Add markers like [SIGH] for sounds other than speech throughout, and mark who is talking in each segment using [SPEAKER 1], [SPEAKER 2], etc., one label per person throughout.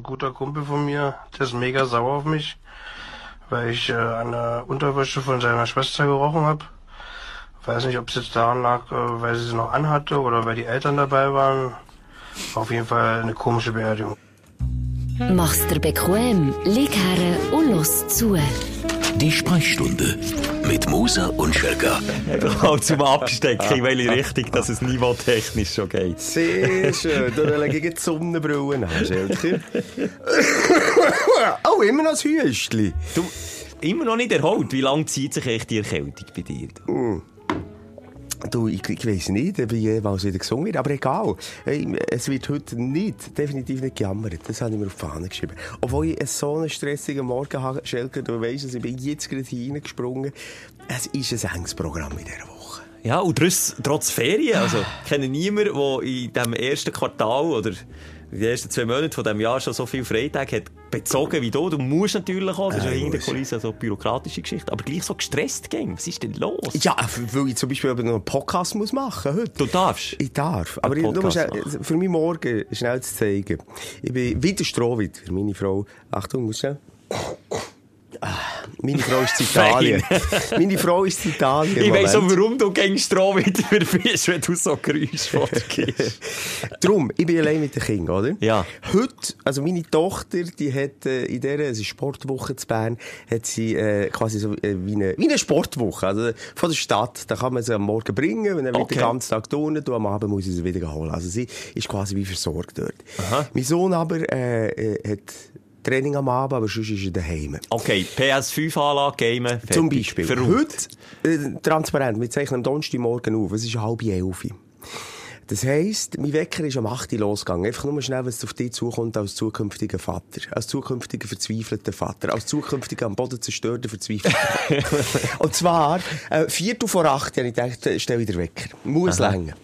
[SPEAKER 1] Ein guter Kumpel von mir, der ist mega sauer auf mich, weil ich äh, an Unterwäsche von seiner Schwester gerochen habe. Weiß nicht, ob es jetzt daran lag, äh, weil sie sie noch anhatte oder weil die Eltern dabei waren. War auf jeden Fall eine komische Beerdigung.
[SPEAKER 2] Mach's dir bequem, lieg her und los zu.
[SPEAKER 3] Die Sprechstunde mit Musa und Schelga.
[SPEAKER 4] Einfach mal zum Abstecken, in welche Richtung dass es niveautechnisch schon geht.
[SPEAKER 5] Sehr schön. Da lege ich die Sonnenbrille an, Schelke. [COUGHS] oh, immer noch das Hüstli.
[SPEAKER 4] Du, immer noch nicht erholt. Wie lange zieht sich echt die Erkältung bei dir?
[SPEAKER 5] Du, ich, ich weiss nicht, wie jemals wieder gesungen wird, aber egal. Hey, Es wird heute nicht, definitiv nicht gejammert. Das habe ich mir auf die Fahne geschrieben. Obwohl ich so einen stressigen Morgen habe, Schelke, du weisst, es, ich bin jetzt gerade hineingesprungen. Es ist ein enges Programm in dieser Woche.
[SPEAKER 4] Ja, und trotz, trotz Ferien. Also, ich kenne niemanden, der in diesem ersten Quartal oder den ersten zwei Monaten von diesem Jahr schon so viele Freitage hat bezogen wie du. Du musst natürlich auch, das ist ja
[SPEAKER 5] Äh,
[SPEAKER 4] hinter der. Kulisse so eine bürokratische Geschichte, aber gleich so gestresst ging. Was ist denn los?
[SPEAKER 5] Ja, weil ich zum Beispiel noch einen Podcast muss machen heute.
[SPEAKER 4] Du darfst.
[SPEAKER 5] Ich darf. Aber ich, nur schnell, für mich morgen schnell zu zeigen. Ich bin wieder Strohwitter, meine Frau. Achtung, muss schnell. Ah, Meine Frau ist in [LAUGHS] Italien. meine Frau ist in Italien.
[SPEAKER 4] Ich weiss auch,
[SPEAKER 5] Moment.
[SPEAKER 4] warum du gegen Stroh wieder bist, wenn du so Geräusche gibst. [LAUGHS]
[SPEAKER 5] Drum, ich bin allein mit den Kindern, oder?
[SPEAKER 4] Ja.
[SPEAKER 5] Heute, also meine Tochter, die hat äh, in dieser, es ist Sportwoche zu Bern, hat sie äh, quasi so äh, wie, eine, wie eine Sportwoche, also von der Stadt. Da kann man sie am Morgen bringen, wenn er
[SPEAKER 4] Okay.
[SPEAKER 5] okay. den ganzen Tag turnen und am Abend muss ich sie wieder holen. Also sie ist quasi wie versorgt dort.
[SPEAKER 4] Aha.
[SPEAKER 5] Mein Sohn aber äh, äh, hat Training am Abend, aber sonst ist er daheim.
[SPEAKER 4] Okay, PS5-Anlage, Gamen.
[SPEAKER 5] Zum Beispiel.
[SPEAKER 4] Verrückt.
[SPEAKER 5] Heute, äh, transparent, wir zeichnen am Donnerstagmorgen auf, es ist halb elf. Das heisst, mein Wecker ist am 8 Uhr losgegangen. Einfach nur schnell, was auf dich zukommt als zukünftiger Vater. Als zukünftiger verzweifelter Vater. Als zukünftiger am Boden zerstörter verzweifelter Vater. [LAUGHS] Und zwar, äh, Viertel vor acht, habe ich gedacht, stell wieder Wecker. Muss länger.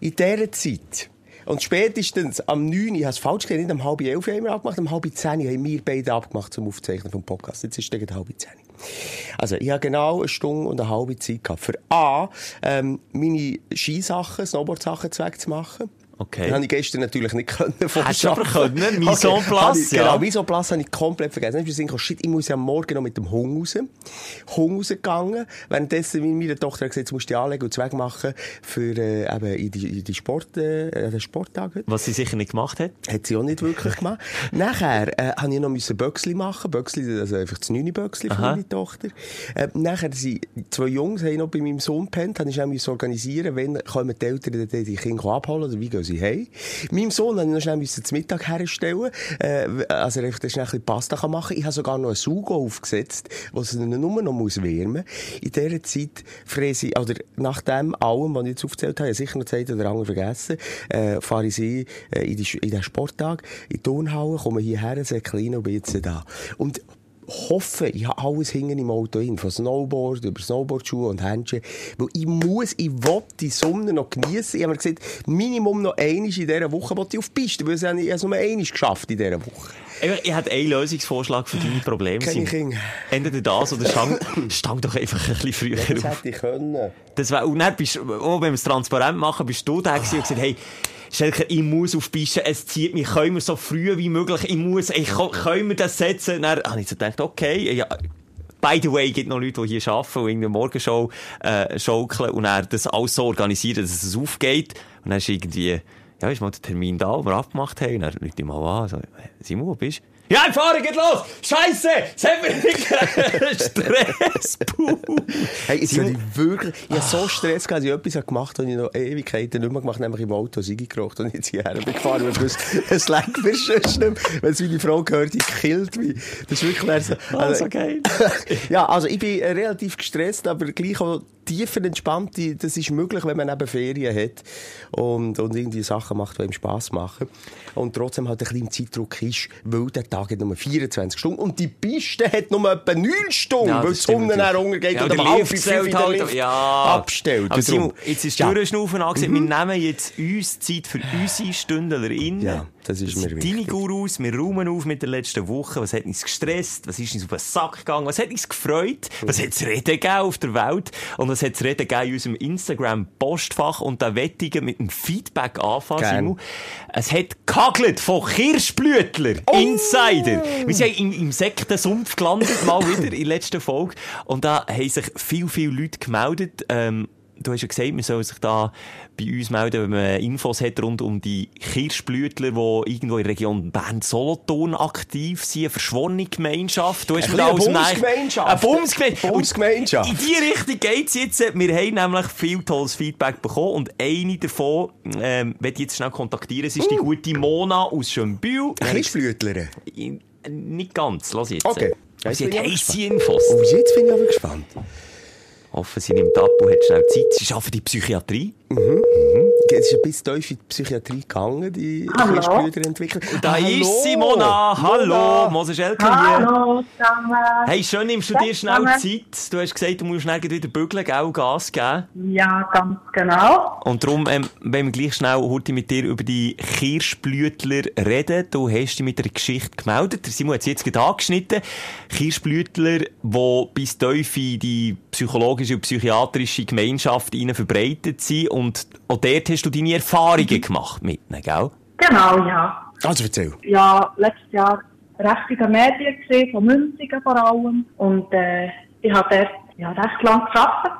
[SPEAKER 5] In dieser Zeit, und spätestens am 9 Uhr, ich habe es falsch gesagt, nicht am halb elf haben wir abgemacht, am halb 10 Uhr haben wir beide abgemacht zum Aufzeichnen vom Podcast. Jetzt ist es gegen halb 10 Uhr. Also, ich habe genau eine Stunde und eine halbe Zeit gehabt. Für A, ähm, meine Skisachen, Snowboard-Sachen wegzumachen.
[SPEAKER 4] Okay.
[SPEAKER 5] Das habe ich gestern natürlich nicht [LAUGHS] können.
[SPEAKER 4] Hättest du aber können, [LAUGHS] Mise en place,
[SPEAKER 5] habe ich-
[SPEAKER 4] ja.
[SPEAKER 5] Genau, Mise en place habe ich komplett vergessen. Dann ist mir shit, ich muss ja am Morgen noch mit dem Hund raus. Hund rausgegangen. Währenddessen, wie meine Tochter hat gesagt, jetzt musst du dich anlegen und Zweck machen für, äh, eben in die, in die Sport, äh, den Sporttag heute.
[SPEAKER 4] Was sie sicher nicht gemacht hat.
[SPEAKER 5] Hat sie auch nicht wirklich [LAUGHS] gemacht. Nachher äh, habe ich noch müssen Böcksli machen. Böcksli, also einfach das neune Böcksli für meine Tochter. Äh, nachher sind zwei Jungs haben noch bei meinem Sohn gepennt. Habe ich auch organisieren, wenn kommen die Eltern die, die Kinder abholen oder wie gehen sie heim. Meinem Sohn habe ich noch schnell zum Mittag herstellen. Äh, also einfach schnell ein bisschen Pasta kann machen. Ich habe sogar noch einen Sugo aufgesetzt, sie dann nur noch muss wärmen. In dieser Zeit fräse ich, oder nach dem allem, was ich jetzt aufgezählt habe sicher noch Zeit oder andere vergessen, äh, fahre ich sie äh, in, die, in den Sporttag, in die Turnhalle, komme hierher, sehr klein und bin jetzt da. Und hoffe, ich habe alles hinten im Auto hin, von Snowboard über Snowboardschuhe und Handschuhe, weil ich muss, ich will die Sonne noch geniessen. Ich habe mir gesagt, Minimum noch einmal in dieser Woche will ich auf die Piste, weil habe ich es nur einmal geschafft in dieser Woche.
[SPEAKER 4] Ich, ich hätte einen Lösungsvorschlag für deine Probleme.
[SPEAKER 5] Keine Kinder.
[SPEAKER 4] Entweder das oder stang, stang doch einfach ein bisschen früher
[SPEAKER 5] Das
[SPEAKER 4] auf.
[SPEAKER 5] hätte ich können.
[SPEAKER 4] Das wär, und dann bist, auch wenn wir es transparent machen, bist du da und gesagt, hey, Schelker, ich muss auf Piste, es zieht mich, können wir so früh wie möglich, ich muss, ich, können wir das setzen? Dann habe ich so gedacht, okay, ja, By the way, gibt noch Leute, die hier arbeiten und in der Morgenshow äh, schaukeln und dann das alles so organisieren, dass es aufgeht. Und dann ist irgendwie, ja, ist mal der Termin da, den wir abgemacht haben. Und dann ruft ich mal an, so, Simon, wo bist du? Ja, ich fahre, geht los! Scheiße! Es hat mir nicht Stress! Puh!
[SPEAKER 5] Hey, jetzt habe ich wirklich, ich habe so Stress gehabt, dass ich etwas gemacht habe, was ich noch Ewigkeiten nicht mehr gemacht habe, nämlich im Auto Sigi geraucht und jetzt hierher bin gefahren und gewusst, es leckt mir schon nicht mehr. Wenn es meine Frau gehört, die killt mich. Das ist wirklich wär so,
[SPEAKER 4] Oh, so geil. [LAUGHS]
[SPEAKER 5] ja, also ich bin relativ gestresst, aber gleich auch tiefer entspannt. Die- Das ist möglich, wenn man eben Ferien hat und, und irgendwie Sachen macht, die ihm Spass machen. Und trotzdem halt ein bisschen im Zeitdruck ist, weil der Tag hat nur 24 Stunden und die Piste hat nur etwa 9 Stunden,
[SPEAKER 4] Ja,
[SPEAKER 5] weil die Sonne dann runtergeht
[SPEAKER 4] Ja,
[SPEAKER 5] und am halb fünf in der
[SPEAKER 4] halt,
[SPEAKER 5] Lift
[SPEAKER 4] ja.
[SPEAKER 5] abstellt.
[SPEAKER 4] Aber Simon, jetzt ist
[SPEAKER 5] Ja.
[SPEAKER 4] Durchschnaufen angesehen. Wir nehmen jetzt uns Zeit für [SIGHS] unsere Stündlerin.
[SPEAKER 5] Ja. Das ist mir
[SPEAKER 4] Deine
[SPEAKER 5] wichtig.
[SPEAKER 4] Gurus, wir räumen auf mit der letzten Woche. Was hat uns gestresst? Was ist uns auf den Sack gegangen? Was hat uns gefreut? Was hat es Reden gegeben auf der Welt? Und was hat es Reden gegeben in unserem Instagram-Postfach? Und da wettigen mit dem Feedback anfangen. Simon. Es hat gehagelt von Kirschblütler,
[SPEAKER 5] Oh!
[SPEAKER 4] Insider. Wir sind im, im Sektensumpf gelandet, mal wieder in der letzten Folge. Und da haben sich viel, viele Leute gemeldet. Ähm, Du hast ja gesagt, man soll sich da bei uns melden, wenn man Infos hat rund um die Kirschblütler, die irgendwo in der Region Bern-Solothurn aktiv sind, eine verschworene Gemeinschaft. Du hast mir da aus
[SPEAKER 5] Bumsgemeinschaft.
[SPEAKER 4] Eine Bumsgemeinschaft.
[SPEAKER 5] Bumsgemeinschaft.
[SPEAKER 4] In die Richtung geht's jetzt. Wir haben nämlich viel tolles Feedback bekommen und eine davon, ähm, werde ich jetzt schnell kontaktieren. Es ist die gute Mona aus Schönbühl.
[SPEAKER 5] Kirschblütler.
[SPEAKER 4] Nicht ganz, lass jetzt.
[SPEAKER 5] Okay.
[SPEAKER 4] Sie hat heisse Infos.
[SPEAKER 5] Oh, jetzt bin ich aber gespannt.
[SPEAKER 4] Hoffen, sie nimmt ab und hat schnell Zeit. Sie arbeitet die Psychiatrie.
[SPEAKER 5] Es ist ein bisschen tief in die Psychiatrie gegangen, die
[SPEAKER 6] Hallo.
[SPEAKER 5] Kirschblüterentwicklung.
[SPEAKER 4] Da
[SPEAKER 5] Ah,
[SPEAKER 4] ist sie, Mona. Hallo, Moses Elke hier.
[SPEAKER 6] Hallo zusammen.
[SPEAKER 4] Hey, schön, nimmst du dir schnell
[SPEAKER 6] Zusammen.
[SPEAKER 4] Zeit. Du hast gesagt, du musst schnell wieder bügeln, gell, Gas geben.
[SPEAKER 6] Ja, ganz genau.
[SPEAKER 4] Und darum, ähm, wenn wir gleich schnell heute mit dir über die Kirschblütler reden. Du hast dich mit einer Geschichte gemeldet. Der Simon hat sie jetzt gerade angeschnitten. Kirschblütler, die bis tief in die psychologische und psychiatrische Gemeinschaft verbreitet sind. Und auch dort hast du deine Erfahrungen gemacht mit ihnen, gell?
[SPEAKER 6] Genau, ja.
[SPEAKER 5] Also erzähl.
[SPEAKER 6] Ja, letztes Jahr recht in den Medien gesehen, von Münzigen vor allem. Und äh, ich habe dort ja, recht lang gearbeitet.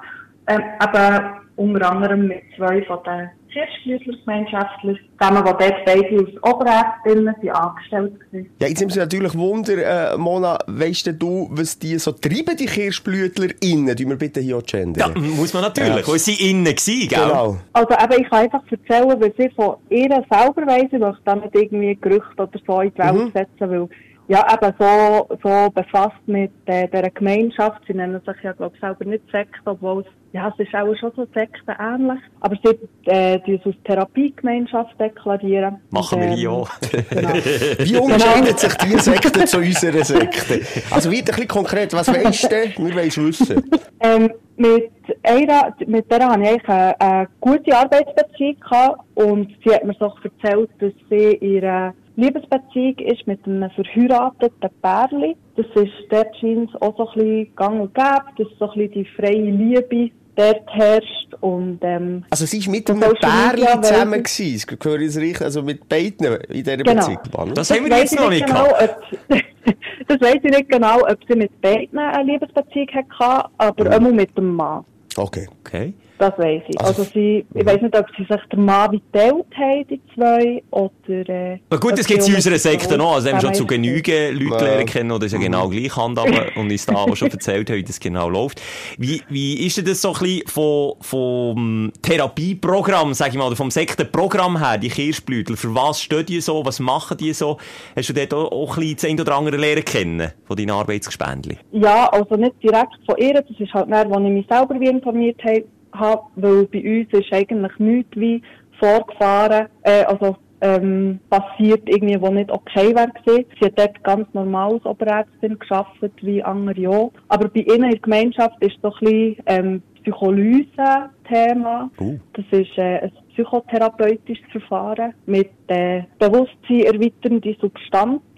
[SPEAKER 6] Ähm, aber unter anderem mit zwei von den Kirschblütler-Gemeinschaftlern, zusammen, die dort beide als Oberärztinnen sind angestellt waren.
[SPEAKER 5] Ja, jetzt nimmt mich natürlich Wunder, äh, Mona, weisst denn du, was die so treiben, die Kirschblütler innen? Tun wir bitte hier auch
[SPEAKER 4] Ja,
[SPEAKER 5] gendern.
[SPEAKER 4] muss man natürlich. Weil sie innen waren, gell?
[SPEAKER 5] genau.
[SPEAKER 6] Also eben, ich kann einfach erzählen, was ich von ihr selber weiss. Ich möchte da nicht irgendwie Gerüchte oder so in die Welt
[SPEAKER 5] Mhm.
[SPEAKER 6] setzen, weil ja, eben so, so befasst mit äh, dieser Gemeinschaft. Sie nennen sich ja, glaube ich, selber nicht Sekte, obwohl es, ja, es ist auch schon so Sekten ähnlich. Aber sie äh, die es als Therapiegemeinschaft deklarieren.
[SPEAKER 4] Machen wir hier auch. [LAUGHS]
[SPEAKER 6] Genau.
[SPEAKER 5] Wie unterscheidet sich die Sekte zu unserer Sekte? Also wird ein bisschen konkret, was weisst du? Wir wollen es wissen.
[SPEAKER 6] Ähm, mit einer, mit der habe ich eigentlich eine, eine gute Arbeitsbeziehung gehabt und sie hat mir so erzählt, dass sie in ihrer Liebesbeziehung ist mit einem verheirateten Pärli. Das ist dort scheint auch so ein bisschen gang und gäbe, dass so ein bisschen die freie Liebe dort herrscht und ähm,
[SPEAKER 5] Also sie war mit einem Pärchen zusammen gewesen. Das gehöre ich es richtig? Also mit beiden in dieser
[SPEAKER 6] Genau.
[SPEAKER 5] Beziehung. Mann.
[SPEAKER 4] Das haben wir
[SPEAKER 6] weiss
[SPEAKER 4] jetzt
[SPEAKER 6] ich
[SPEAKER 4] noch nicht
[SPEAKER 6] genau,
[SPEAKER 4] gehabt.
[SPEAKER 6] ob, [LAUGHS] das weiß ich nicht genau, ob sie mit beiden eine Liebesbeziehung hatte, aber
[SPEAKER 4] Mhm.
[SPEAKER 6] immer mit dem Mann.
[SPEAKER 5] Okay.
[SPEAKER 4] Okay.
[SPEAKER 6] Das weiss ich.
[SPEAKER 5] Also-
[SPEAKER 6] Also, sie, ich weiss nicht, ob sie sich der Mann wie geteilt haben, die zwei, oder, äh,
[SPEAKER 4] Na gut, das gibt es in
[SPEAKER 6] auch
[SPEAKER 4] unserer Sekte noch. Also, haben wir schon zu genügend Leute
[SPEAKER 5] Ja.
[SPEAKER 4] lernen kennen, die das ja genau gleich handhaben [LAUGHS] und uns da auch schon erzählt haben, wie das genau läuft. Wie, wie ist denn das so ein bisschen von, vom Therapieprogramm, sag ich mal, oder vom Sektenprogramm her, die Kirschblütler? Für was stehen die so? Was machen die so? Hast du dort auch, auch ein bisschen das ein oder andere lernen kennen von deinen Arbeitsgespendli?
[SPEAKER 6] Ja, also nicht direkt von ihr, das ist halt mehr, wo ich mich selber wie informiert habe, habe, weil bei uns ist eigentlich nichts wie vorgefahren, äh, also ähm, passiert irgendwie, wo nicht okay gewesen. Sie hat dort ganz normal als Oberärztin gearbeitet, wie andere auch. Aber bei ihnen in der Gemeinschaft ist so ein bisschen ähm, Psycholyse-Thema.
[SPEAKER 4] Uh.
[SPEAKER 6] Das ist äh, ein psychotherapeutisches Verfahren mit äh, Bewusstsein erweiternden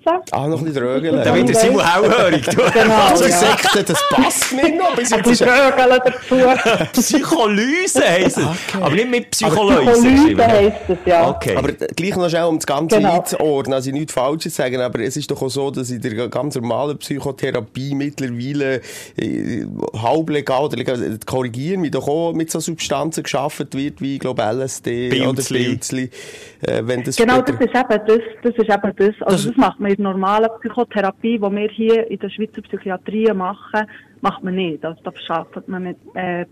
[SPEAKER 6] Substanzen.
[SPEAKER 5] Ah, noch ein bisschen drögeln.
[SPEAKER 6] Ja,
[SPEAKER 4] Da wird der Simon hellhörig. [LAUGHS]
[SPEAKER 6] Genau,
[SPEAKER 5] Also
[SPEAKER 6] ja.
[SPEAKER 5] Sekte, das passt mir noch. Bis
[SPEAKER 6] Ein bisschen Drögeln dazu. [LAUGHS]
[SPEAKER 4] Psycholyse heisst es. Aber nicht mit Psycholyse.
[SPEAKER 6] Psycholyse heisst es, ja.
[SPEAKER 4] Okay.
[SPEAKER 5] Aber äh, gleich noch schnell, um das Ganze
[SPEAKER 6] Genau.
[SPEAKER 5] einzuordnen, also ich nichts Falsches sagen, aber es ist doch auch so, dass in der ganz normalen Psychotherapie mittlerweile äh, halblegal oder legal, korrigieren mich doch auch mit so Substanzen geschaffen wird, wie, ich glaube, LSD oder
[SPEAKER 4] Pilzli.
[SPEAKER 5] Pilzli. Äh, wenn das
[SPEAKER 6] Genau,
[SPEAKER 5] später-
[SPEAKER 6] das ist eben das, das ist eben das. Also das, macht man normalen Psychotherapie, die wir hier in der Schweizer Psychiatrie machen, macht man nicht. Also da arbeitet man mit äh,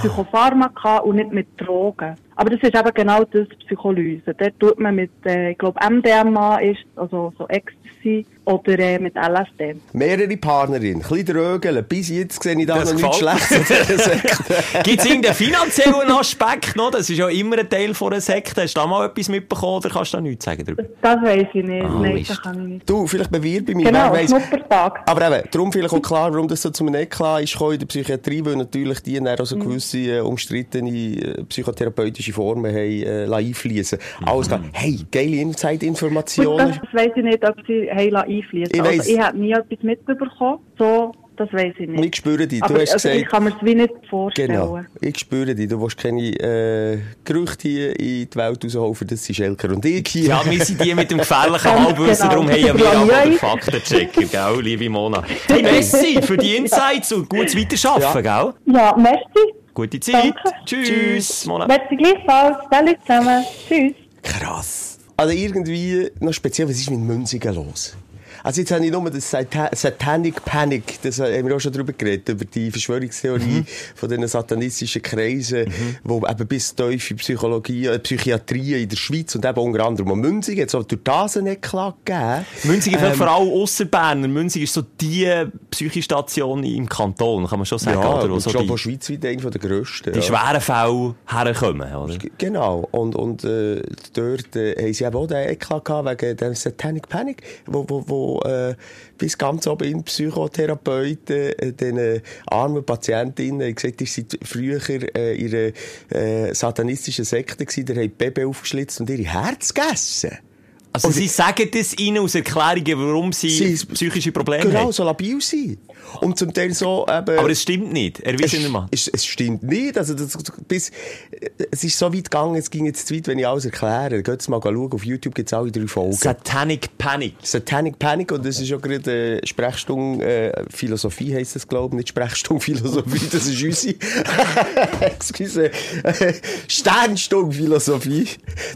[SPEAKER 6] Psychopharmaka und nicht mit Drogen. Aber das ist eben genau das Psycholyse. Dort tut man mit, äh, ich glaube, MDMA ist, also so Ecstasy, oder äh, mit LSD.
[SPEAKER 5] Mehrere Partnerinnen, ein bisschen drögeln. Bis jetzt sehe ich da
[SPEAKER 4] Das
[SPEAKER 5] noch nichts Schlechtes. [LAUGHS]
[SPEAKER 4] Gibt es irgendeinen finanziellen Aspekt noch? Das ist ja immer ein Teil von einer Sekte. Hast du da mal etwas mitbekommen oder kannst du da nichts sagen darüber?
[SPEAKER 6] Das weiß ich nicht.
[SPEAKER 4] Ah,
[SPEAKER 6] Nein, das kann ich nicht.
[SPEAKER 5] Du, vielleicht bewirbe ich mich,
[SPEAKER 6] Genau,
[SPEAKER 5] wer weiss.
[SPEAKER 6] Schnuppertag.
[SPEAKER 5] Aber eben, darum vielleicht auch klar, warum das so zum Eklat ist in der Psychiatrie, weil natürlich die dann auch so gewisse äh, umstrittene äh, psychotherapeutische Formen haben äh, lassen einfließen Alles klar. Hey, geile Inside-Informationen.
[SPEAKER 6] das, das weiss ich nicht, ob sie haben einfließen
[SPEAKER 5] Ich
[SPEAKER 6] Also, ich habe nie etwas mitbekommen. So, das weiss ich nicht.
[SPEAKER 5] Ich spüre dich. Du
[SPEAKER 6] Aber
[SPEAKER 5] hast
[SPEAKER 6] also, ich
[SPEAKER 5] gesagt...
[SPEAKER 6] kann mir es wie nicht vorstellen.
[SPEAKER 5] Genau. Ich spüre dich. Du willst keine äh, Gerüchte hier in die Welt rausholen, das sind Schelker und ich hier.
[SPEAKER 4] Ja, wir sind die mit dem gefährlichen Halbwissen,
[SPEAKER 6] genau.
[SPEAKER 4] darum haben ja wir
[SPEAKER 6] Ja,
[SPEAKER 4] auch
[SPEAKER 6] ja.
[SPEAKER 4] den Faktenchecker, gell, liebe Mona. Hey, merci für die Insights und gutes Weiterarbeiten, gell?
[SPEAKER 6] Ja, merci.
[SPEAKER 4] Gute Zeit.
[SPEAKER 6] Danke.
[SPEAKER 4] Tschüss, Mona.
[SPEAKER 6] Merci gleichfalls. Salut zusammen. Tschüss.
[SPEAKER 5] Krass. Also irgendwie noch speziell, was ist mit Münzigen los? Also jetzt habe ich nur das Sata Satanic Panic, das haben wir auch schon drüber geredet, über die Verschwörungstheorie von diesen satanistischen Kreisen, wo eben bis tief in Psychologie, äh, Psychiatrie in der Schweiz und eben unter anderem auch Münzigen, jetzt auch durch das einen Eklat gegeben.
[SPEAKER 4] Münzigen vielleicht
[SPEAKER 5] Ähm,
[SPEAKER 4] vor allem ausser Berner. Münzigen ist so die Psychostation im Kanton, kann man schon sagen.
[SPEAKER 5] Ja,
[SPEAKER 4] oder? Wo
[SPEAKER 5] und
[SPEAKER 4] so
[SPEAKER 5] schon
[SPEAKER 4] die,
[SPEAKER 5] schweizweit einer der grössten.
[SPEAKER 4] die
[SPEAKER 5] ja.
[SPEAKER 4] schweren Fälle herkommen, oder?
[SPEAKER 5] Genau. Und, und äh, dort äh, haben sie eben auch den Eklat gehabt wegen dem Satanic Panic, wo, wo, wo äh, bis ganz oben in Psychotherapeuten äh, den äh, armen Patientinnen haben gesagt, ihr seid früher äh, in äh, satanistischen Sekte gewesen, ihr habt Baby aufgeschlitzt und ihre Herz gegessen.
[SPEAKER 4] Also
[SPEAKER 5] Und-
[SPEAKER 4] sie sagen das ihnen aus Erklärungen, warum sie,
[SPEAKER 5] Sie-
[SPEAKER 4] psychische Probleme
[SPEAKER 5] Genau,
[SPEAKER 4] haben.
[SPEAKER 5] so labil sein. Und zum Teil so eben...
[SPEAKER 4] Aber es stimmt nicht, erwiesenermaßen.
[SPEAKER 5] Es, es, es stimmt nicht. Also, das, bis, es ist so weit gegangen, es ging jetzt zu weit, wenn ich alles erkläre. Geht mal schauen, auf YouTube gibt es alle drei Folgen.
[SPEAKER 4] Satanic Panic.
[SPEAKER 5] Satanic Panic und das ist ja gerade äh, Sprechstunde äh, Philosophie heisst das glaube ich, nicht Sprechstunde [LAUGHS] Philosophie, das ist unsere. [LAUGHS] Excuse. Äh, Sternstunde Philosophie.